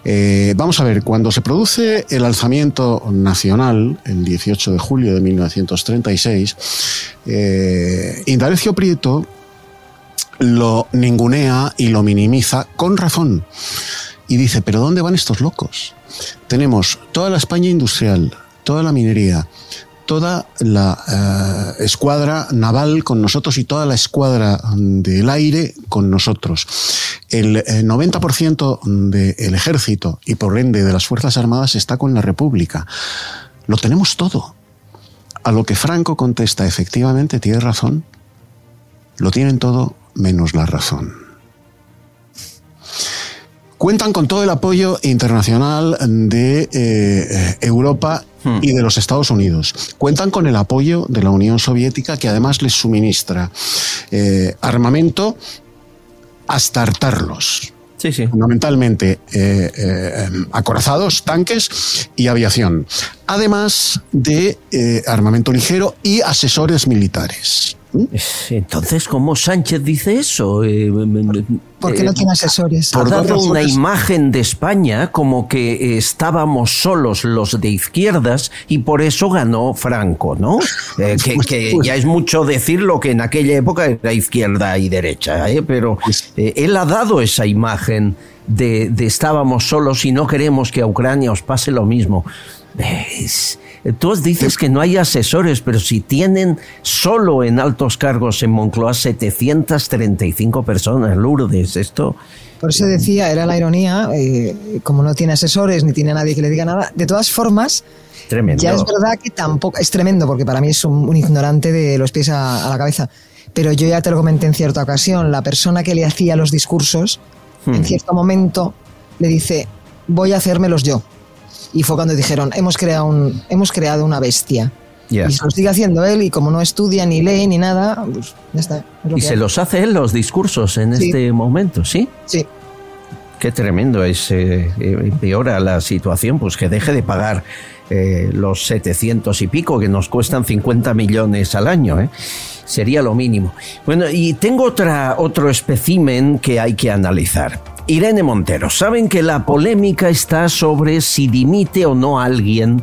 Eh, vamos a ver, cuando se produce el alzamiento nacional, el 18 de julio de 1936, eh, Indalecio Prieto lo ningunea y lo minimiza con razón. Y dice, pero ¿dónde van estos locos? Tenemos toda la España industrial, toda la minería, toda la eh, escuadra naval con nosotros y toda la escuadra del aire con nosotros. El 90% del ejército y por ende de las Fuerzas Armadas está con la República. Lo tenemos todo. A lo que Franco contesta, efectivamente, tiene razón. Lo tienen todo menos la razón. Cuentan con todo el apoyo internacional de eh, Europa y de los Estados Unidos. Cuentan con el apoyo de la Unión Soviética, que además les suministra eh, armamento hasta hartarlos. Sí, sí. Fundamentalmente eh, acorazados, tanques y aviación. Además de armamento ligero y asesores militares. Entonces, ¿cómo Sánchez dice eso? Eh, Porque no tiene asesores. Ha dado una imagen de España como que eh, estábamos solos los de izquierdas y por eso ganó Franco, ¿no? Eh, que que ya es mucho decir lo que en aquella época era izquierda y derecha, ¿eh? pero eh, él ha dado esa imagen de, de estábamos solos y no queremos que a Ucrania os pase lo mismo. Es- Tú dices que no hay asesores, pero si tienen solo en altos cargos en Moncloa 735 personas, Lourdes, esto... Por eso decía, era la ironía, eh, como no tiene asesores ni tiene nadie que le diga nada. De todas formas, Tremendo. ya es verdad que tampoco. Es tremendo, porque para mí es un, un ignorante de los pies a, a la cabeza. Pero yo ya te lo comenté en cierta ocasión. La persona que le hacía los discursos, Hmm. en cierto momento, le dice: Voy a hacérmelos yo. Y fue cuando dijeron: Hemos creado, un, hemos creado una bestia. Ya. Y se lo sigue haciendo él, y como no estudia, ni lee, ni nada, pues ya está. es Y se hay. los hace él los discursos en Sí. este momento, ¿sí? Sí. Qué tremendo es, eh, eh, empeora la situación, pues que deje de pagar eh, los 700 y pico que nos cuestan 50 millones al año, ¿eh? Sería lo mínimo. Bueno, y tengo otra, otro especímen que hay que analizar. Irene Montero, saben que la polémica está sobre si dimite o no alguien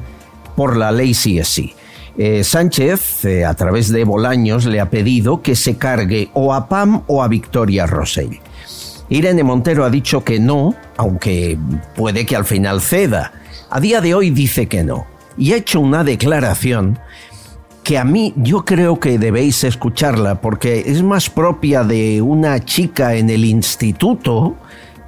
por la ley CSI. Eh, Sánchez, eh, a través de Bolaños, le ha pedido que se cargue o a Pam o a Victoria Rosell. Irene Montero ha dicho que no, aunque puede que al final ceda. A día de hoy dice que no. Y ha hecho una declaración que a mí yo creo que debéis escucharla porque es más propia de una chica en el instituto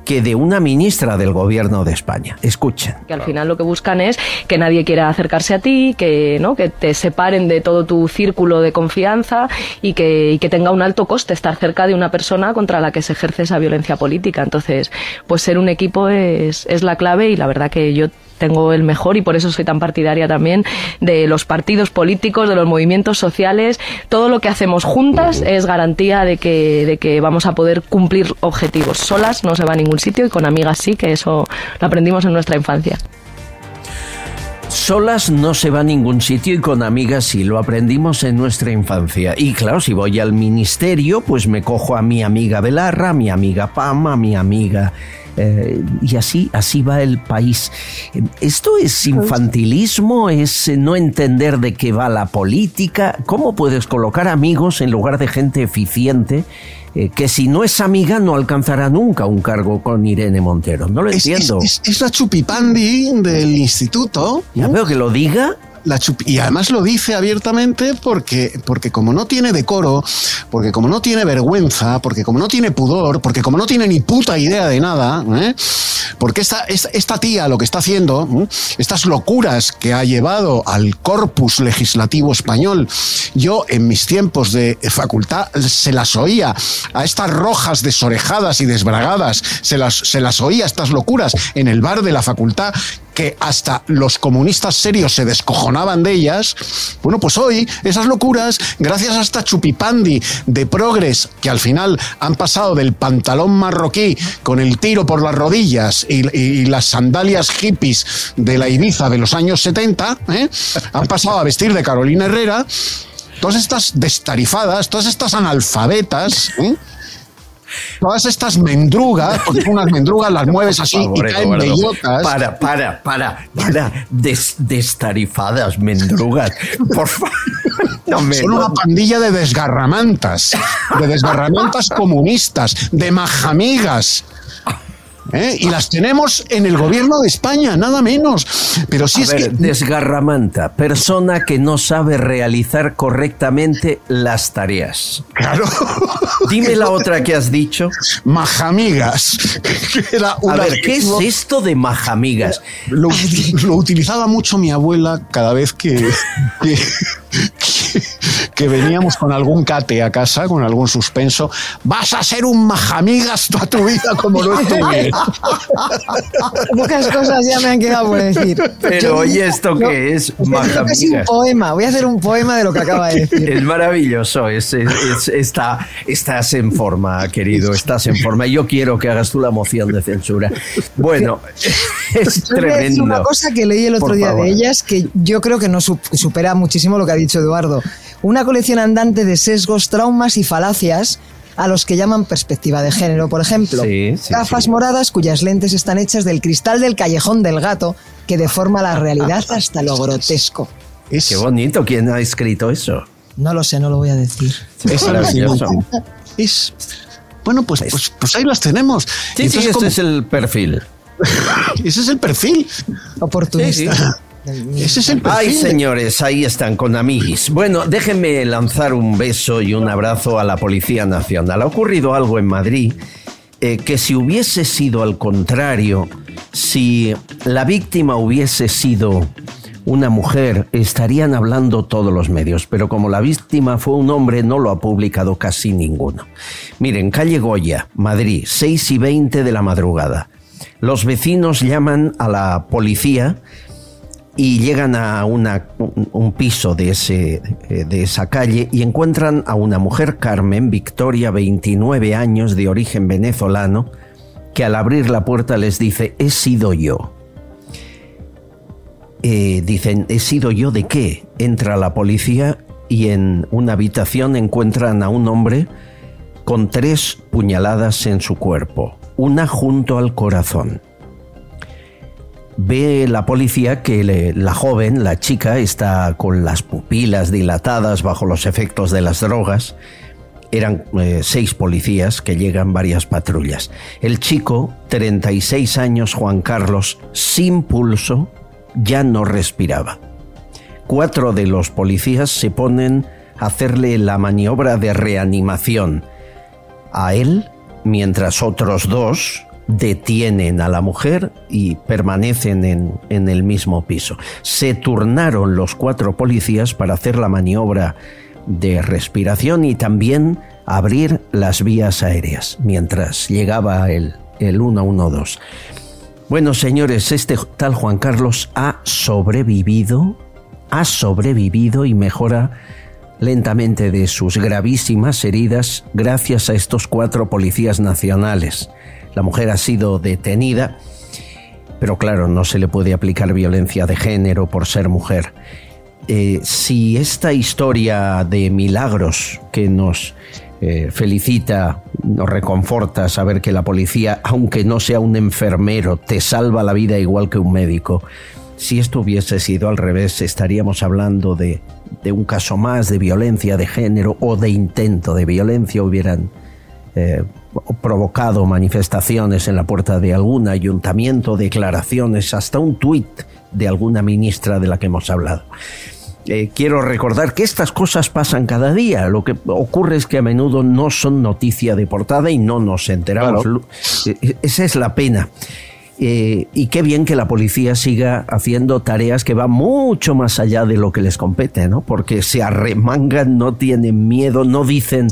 que de una ministra del gobierno de España. Escuchen. que al final lo que buscan es que nadie quiera acercarse a ti, que no, que te separen de todo tu círculo de confianza y que, y que tenga un alto coste estar cerca de una persona contra la que se ejerce esa violencia política. Entonces, pues ser un equipo es, es la clave y la verdad que yo tengo el mejor y por eso soy tan partidaria también de los partidos políticos, de los movimientos sociales. Todo lo que hacemos juntas es garantía de que, de que vamos a poder cumplir objetivos. Solas no se va a ningún sitio y con amigas sí, que eso lo aprendimos en nuestra infancia. Solas no se va a ningún sitio y con amigas sí, lo aprendimos en nuestra infancia. Y claro, si voy al ministerio, pues me cojo a mi amiga Belarra, a mi amiga Pam, a mi amiga... eh, y así, así va el país. ¿Esto es infantilismo? ¿Es eh, no entender de qué va la política? ¿Cómo puedes colocar amigos en lugar de gente eficiente eh, que si no es amiga no alcanzará nunca un cargo con Irene Montero? No lo Es, entiendo. es- es- es la chupipandi del instituto. Ya veo que lo diga. La y además lo dice abiertamente porque, porque como no tiene decoro, porque como no tiene vergüenza, porque como no tiene pudor, porque como no tiene ni puta idea de nada, ¿eh? porque esta, esta, esta tía lo que está haciendo, ¿eh? estas locuras que ha llevado al corpus legislativo español, yo en mis tiempos de facultad se las oía a estas rojas desorejadas y desbragadas, se las, se las oía estas locuras en el bar de la facultad hasta los comunistas serios se descojonaban de ellas, bueno, pues hoy esas locuras, gracias a esta chupipandi de progres que al final han pasado del pantalón marroquí con el tiro por las rodillas y, y las sandalias hippies de la Ibiza de los años 70, ¿eh? han pasado a vestir de Carolina Herrera, todas estas destarifadas, todas estas analfabetas, ¿eh? Todas estas mendrugas, porque unas mendrugas las mueves así favor, y caen Eduardo, bellotas. Para, para, para, para. Des- destarifadas, mendrugas. Por favor. No me- Son una pandilla de desgarramantas, de desgarramantas comunistas, de majamigas. ¿Eh? Y las tenemos en el gobierno de España, nada menos. Pero si A es ver, que. desgarramanta, persona que no sabe realizar correctamente las tareas. Claro. [laughs] Dime la otra que has dicho. Majamigas. que era A un ver, ¿qué es esto de majamigas? Lo, lo utilizaba mucho mi abuela cada vez que, que, que- [laughs] que veníamos con algún cate a casa, con algún suspenso. Vas a ser un majamigas toda tu vida como lo estuve. [laughs] Pocas cosas ya me han quedado por decir. Pero Yo- oye, ¿esto qué es? que es un Majamigas. poema. Voy a hacer un poema de lo que acaba de decir. Es maravilloso, es, es- es- está, estás en forma, querido, estás en forma. Yo quiero que hagas tú la moción de censura. Bueno, es tremendo. una cosa que leí el otro Por día favor. de ellas que yo creo que no su- supera muchísimo lo que ha dicho Eduardo. una colección andante de sesgos, traumas y falacias a los que llaman perspectiva de género. Por ejemplo, Sí, sí, gafas sí. moradas cuyas lentes están hechas del cristal del callejón del gato que deforma la realidad hasta lo grotesco. Qué bonito, ¿quién ha escrito eso? No lo sé, no lo voy a decir. Es maravilloso. Es- bueno, pues, pues, pues ahí las tenemos. Sí, sí, este es el perfil. [laughs] Ese es el perfil. Oportunista. Ese es el perfil. Ay, señores, ahí están con amiguis. Bueno, déjenme lanzar un beso y un abrazo a la Policía Nacional. Ha ocurrido algo en Madrid eh, que si hubiese sido al contrario, si la víctima hubiese sido una mujer, estarían hablando todos los medios, pero como la víctima fue un hombre, no lo ha publicado casi ninguno. Miren, calle Goya, Madrid, 6 y 20 de la madrugada. Los vecinos llaman a la policía y llegan a un piso de, ese, eh, de esa calle y encuentran a una mujer, Carmen Victoria, 29 años, de origen venezolano, que al abrir la puerta les dice, he sido yo. Eh, dicen, ¿he sido yo de qué? Entra la policía y en una habitación encuentran a un hombre con tres puñaladas en su cuerpo, una junto al corazón ve la policía que la joven, la chica, está con las pupilas dilatadas bajo los efectos de las drogas. Eran eh, seis policías que llegan varias patrullas. El chico, 36 años, Juan Carlos, sin pulso, ya no respiraba. Cuatro de los policías se ponen a hacerle la maniobra de reanimación a él, mientras otros dos detienen a la mujer y permanecen en, en el mismo piso. Se turnaron los cuatro policías para hacer la maniobra de respiración y también abrir las vías aéreas mientras llegaba el, el 112. Bueno, señores, este tal Juan Carlos ha sobrevivido, ha sobrevivido y mejora lentamente de sus gravísimas heridas gracias a estos cuatro policías nacionales. La mujer ha sido detenida, pero claro, no se le puede aplicar violencia de género por ser mujer. Eh, si esta historia de milagros que nos eh, felicita, nos reconforta saber que la policía, aunque no sea un enfermero, te salva la vida igual que un médico, si esto hubiese sido al revés, estaríamos hablando de, de un caso más de violencia de género o de intento de violencia, hubieran eh, provocado manifestaciones en la puerta de algún ayuntamiento, declaraciones, hasta un tuit de alguna ministra de la que hemos hablado. Eh, quiero recordar que estas cosas pasan cada día. Lo que ocurre es que a menudo no son noticia de portada y no nos enteramos. Claro. Eh, Esa es la pena. Eh, y qué bien que la policía siga haciendo tareas que van mucho más allá de lo que les compete, ¿no? Porque se arremangan, no tienen miedo, no dicen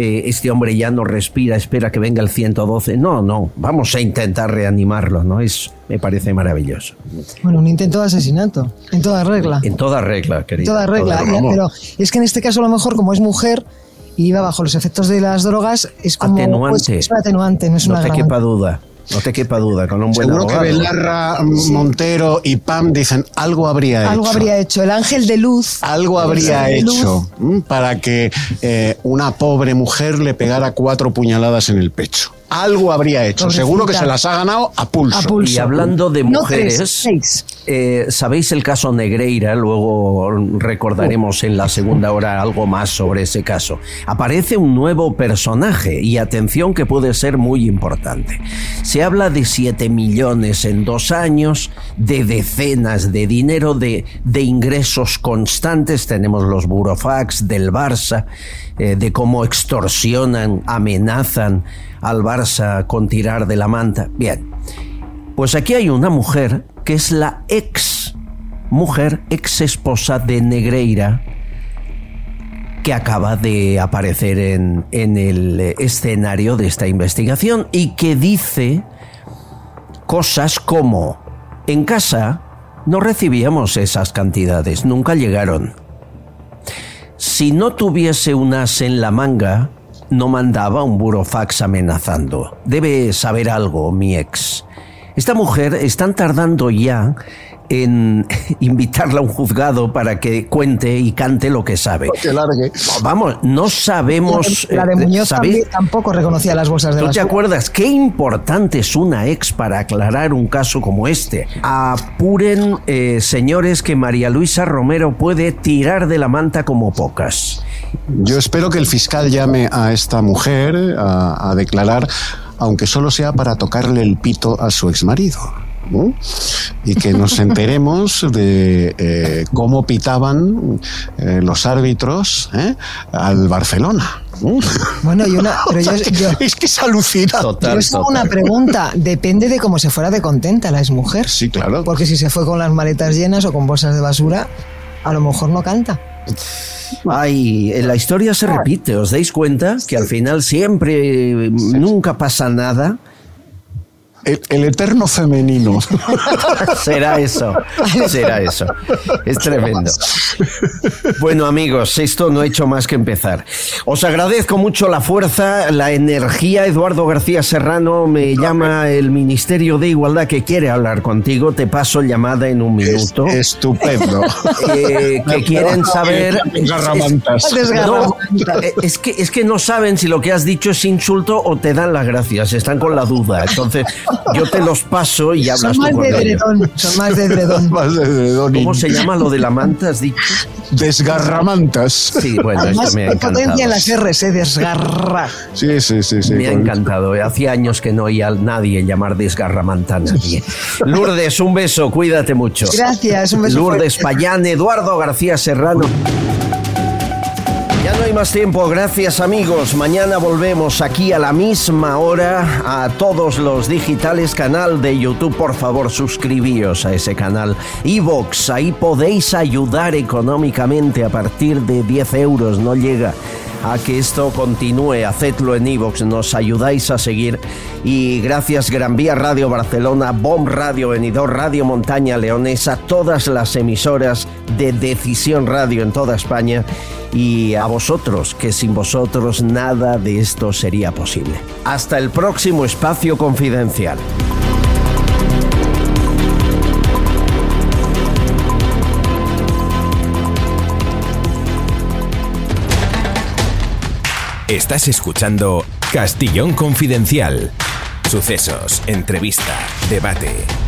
eh, este hombre ya no respira, espera que venga el 112. No, no, vamos a intentar reanimarlo, ¿no? Es, me parece maravilloso. Bueno, un intento de asesinato, en toda regla. En toda regla, En querido. toda regla. Toda- Ya, Pero es que en este caso, a lo mejor, como es mujer y iba bajo los efectos de las drogas, es como. Atenuante. pues, es un atenuante, no es no una te agravante. quepa duda, no te quepa duda, con un buen Seguro que. Belarra, Montero y Pam dicen algo habría Algo hecho. habría hecho. El ángel de luz. Algo habría hecho para que eh, una pobre mujer le pegara cuatro puñaladas en el pecho. Algo habría hecho. Pobrecita. Seguro que se las ha ganado a pulso. A pulso. Y hablando de No mujeres, eh, ¿sabéis el caso Negreira? Luego recordaremos en la segunda hora algo más sobre ese caso. Aparece un nuevo personaje y atención que puede ser muy importante. Se habla de 7 millones en dos años, de decenas de dinero, de, de ingresos constantes. Tenemos los burofax del Barça, eh, de cómo extorsionan, amenazan al Barça con tirar de la manta. Bien, pues aquí hay una mujer que es la ex mujer, ex esposa de Negreira, que acaba de aparecer en, en el eh, escenario de esta investigación y que dice cosas como, en casa no recibíamos esas cantidades, nunca llegaron. Si no tuviese un as en la manga, no mandaba un burofax amenazando. Debe saber algo, mi ex. Esta mujer están tardando ya en [laughs] invitarla a un juzgado para que cuente y cante lo que sabe. Que largue. Vamos, no sabemos. La de eh, Muñoz también tampoco reconocía las bolsas de ¿Tú te basura. acuerdas qué importante es una ex para aclarar un caso como este? Apuren, eh, señores, que María Luisa Romero puede tirar de la manta como pocas. Yo espero que el fiscal llame a esta mujer a, a declarar, aunque solo sea para tocarle el pito a su exmarido. ¿no? Y que nos [laughs] enteremos de eh, cómo pitaban eh, los árbitros ¿eh? al Barcelona. ¿no? Bueno, y una, [laughs] pero yo, yo- es que es alucinante. yo os hago una pregunta. Depende de cómo se fuera de contenta la exmujer. Sí, claro. Porque si se fue con las maletas llenas o con bolsas de basura, a lo mejor no canta. Ay, la historia se repite, ¿os dais cuenta? Que al final siempre, nunca pasa nada. El, el eterno femenino. [laughs] será eso, será eso. Es tremendo. Bueno amigos, esto no ha hecho más que empezar. Os agradezco mucho la fuerza, la energía. Eduardo García Serrano me llama el Ministerio de Igualdad que quiere hablar contigo. Te paso llamada en un minuto. estupendo. [laughs] Eh, que quieren saber... Desgarramantas. No, eh, es, que, es que no saben si lo que has dicho es insulto o te dan las gracias. Están con la duda. Entonces yo te los paso y hablas Son tú más con de ellos. edredón. Son más de edredón. [laughs] Más de edredón. ¿Cómo se llama lo de la manta? ¿Has dicho? Desgarramantas. Sí, bueno, Además, esto me ha encantado. potencia en las R, se desgarra. Sí, sí, sí. sí Me ha encantado. eh. Hacía años que no oía a nadie llamar desgarramanta a nadie. Lourdes, un beso, cuídate mucho. Gracias, un beso Lourdes fuerte. Payán, Eduardo García Serrano. Más tiempo, gracias amigos. Mañana volvemos aquí a la misma hora a todos los digitales, canal de YouTube. Por favor, suscribíos a ese canal. Evox, ahí podéis ayudar económicamente a partir de 10 euros, no llega a que esto continúe. Hacedlo en Evox, nos ayudáis a seguir. Y gracias Gran Vía Radio Barcelona, Bomb Radio Benidorm, Radio Montaña Leonesa, todas las emisoras de Decisión Radio en toda España y a vosotros, que sin vosotros nada de esto sería posible. Hasta el próximo espacio confidencial. Estás escuchando Castillón Confidencial. Sucesos, entrevista, debate.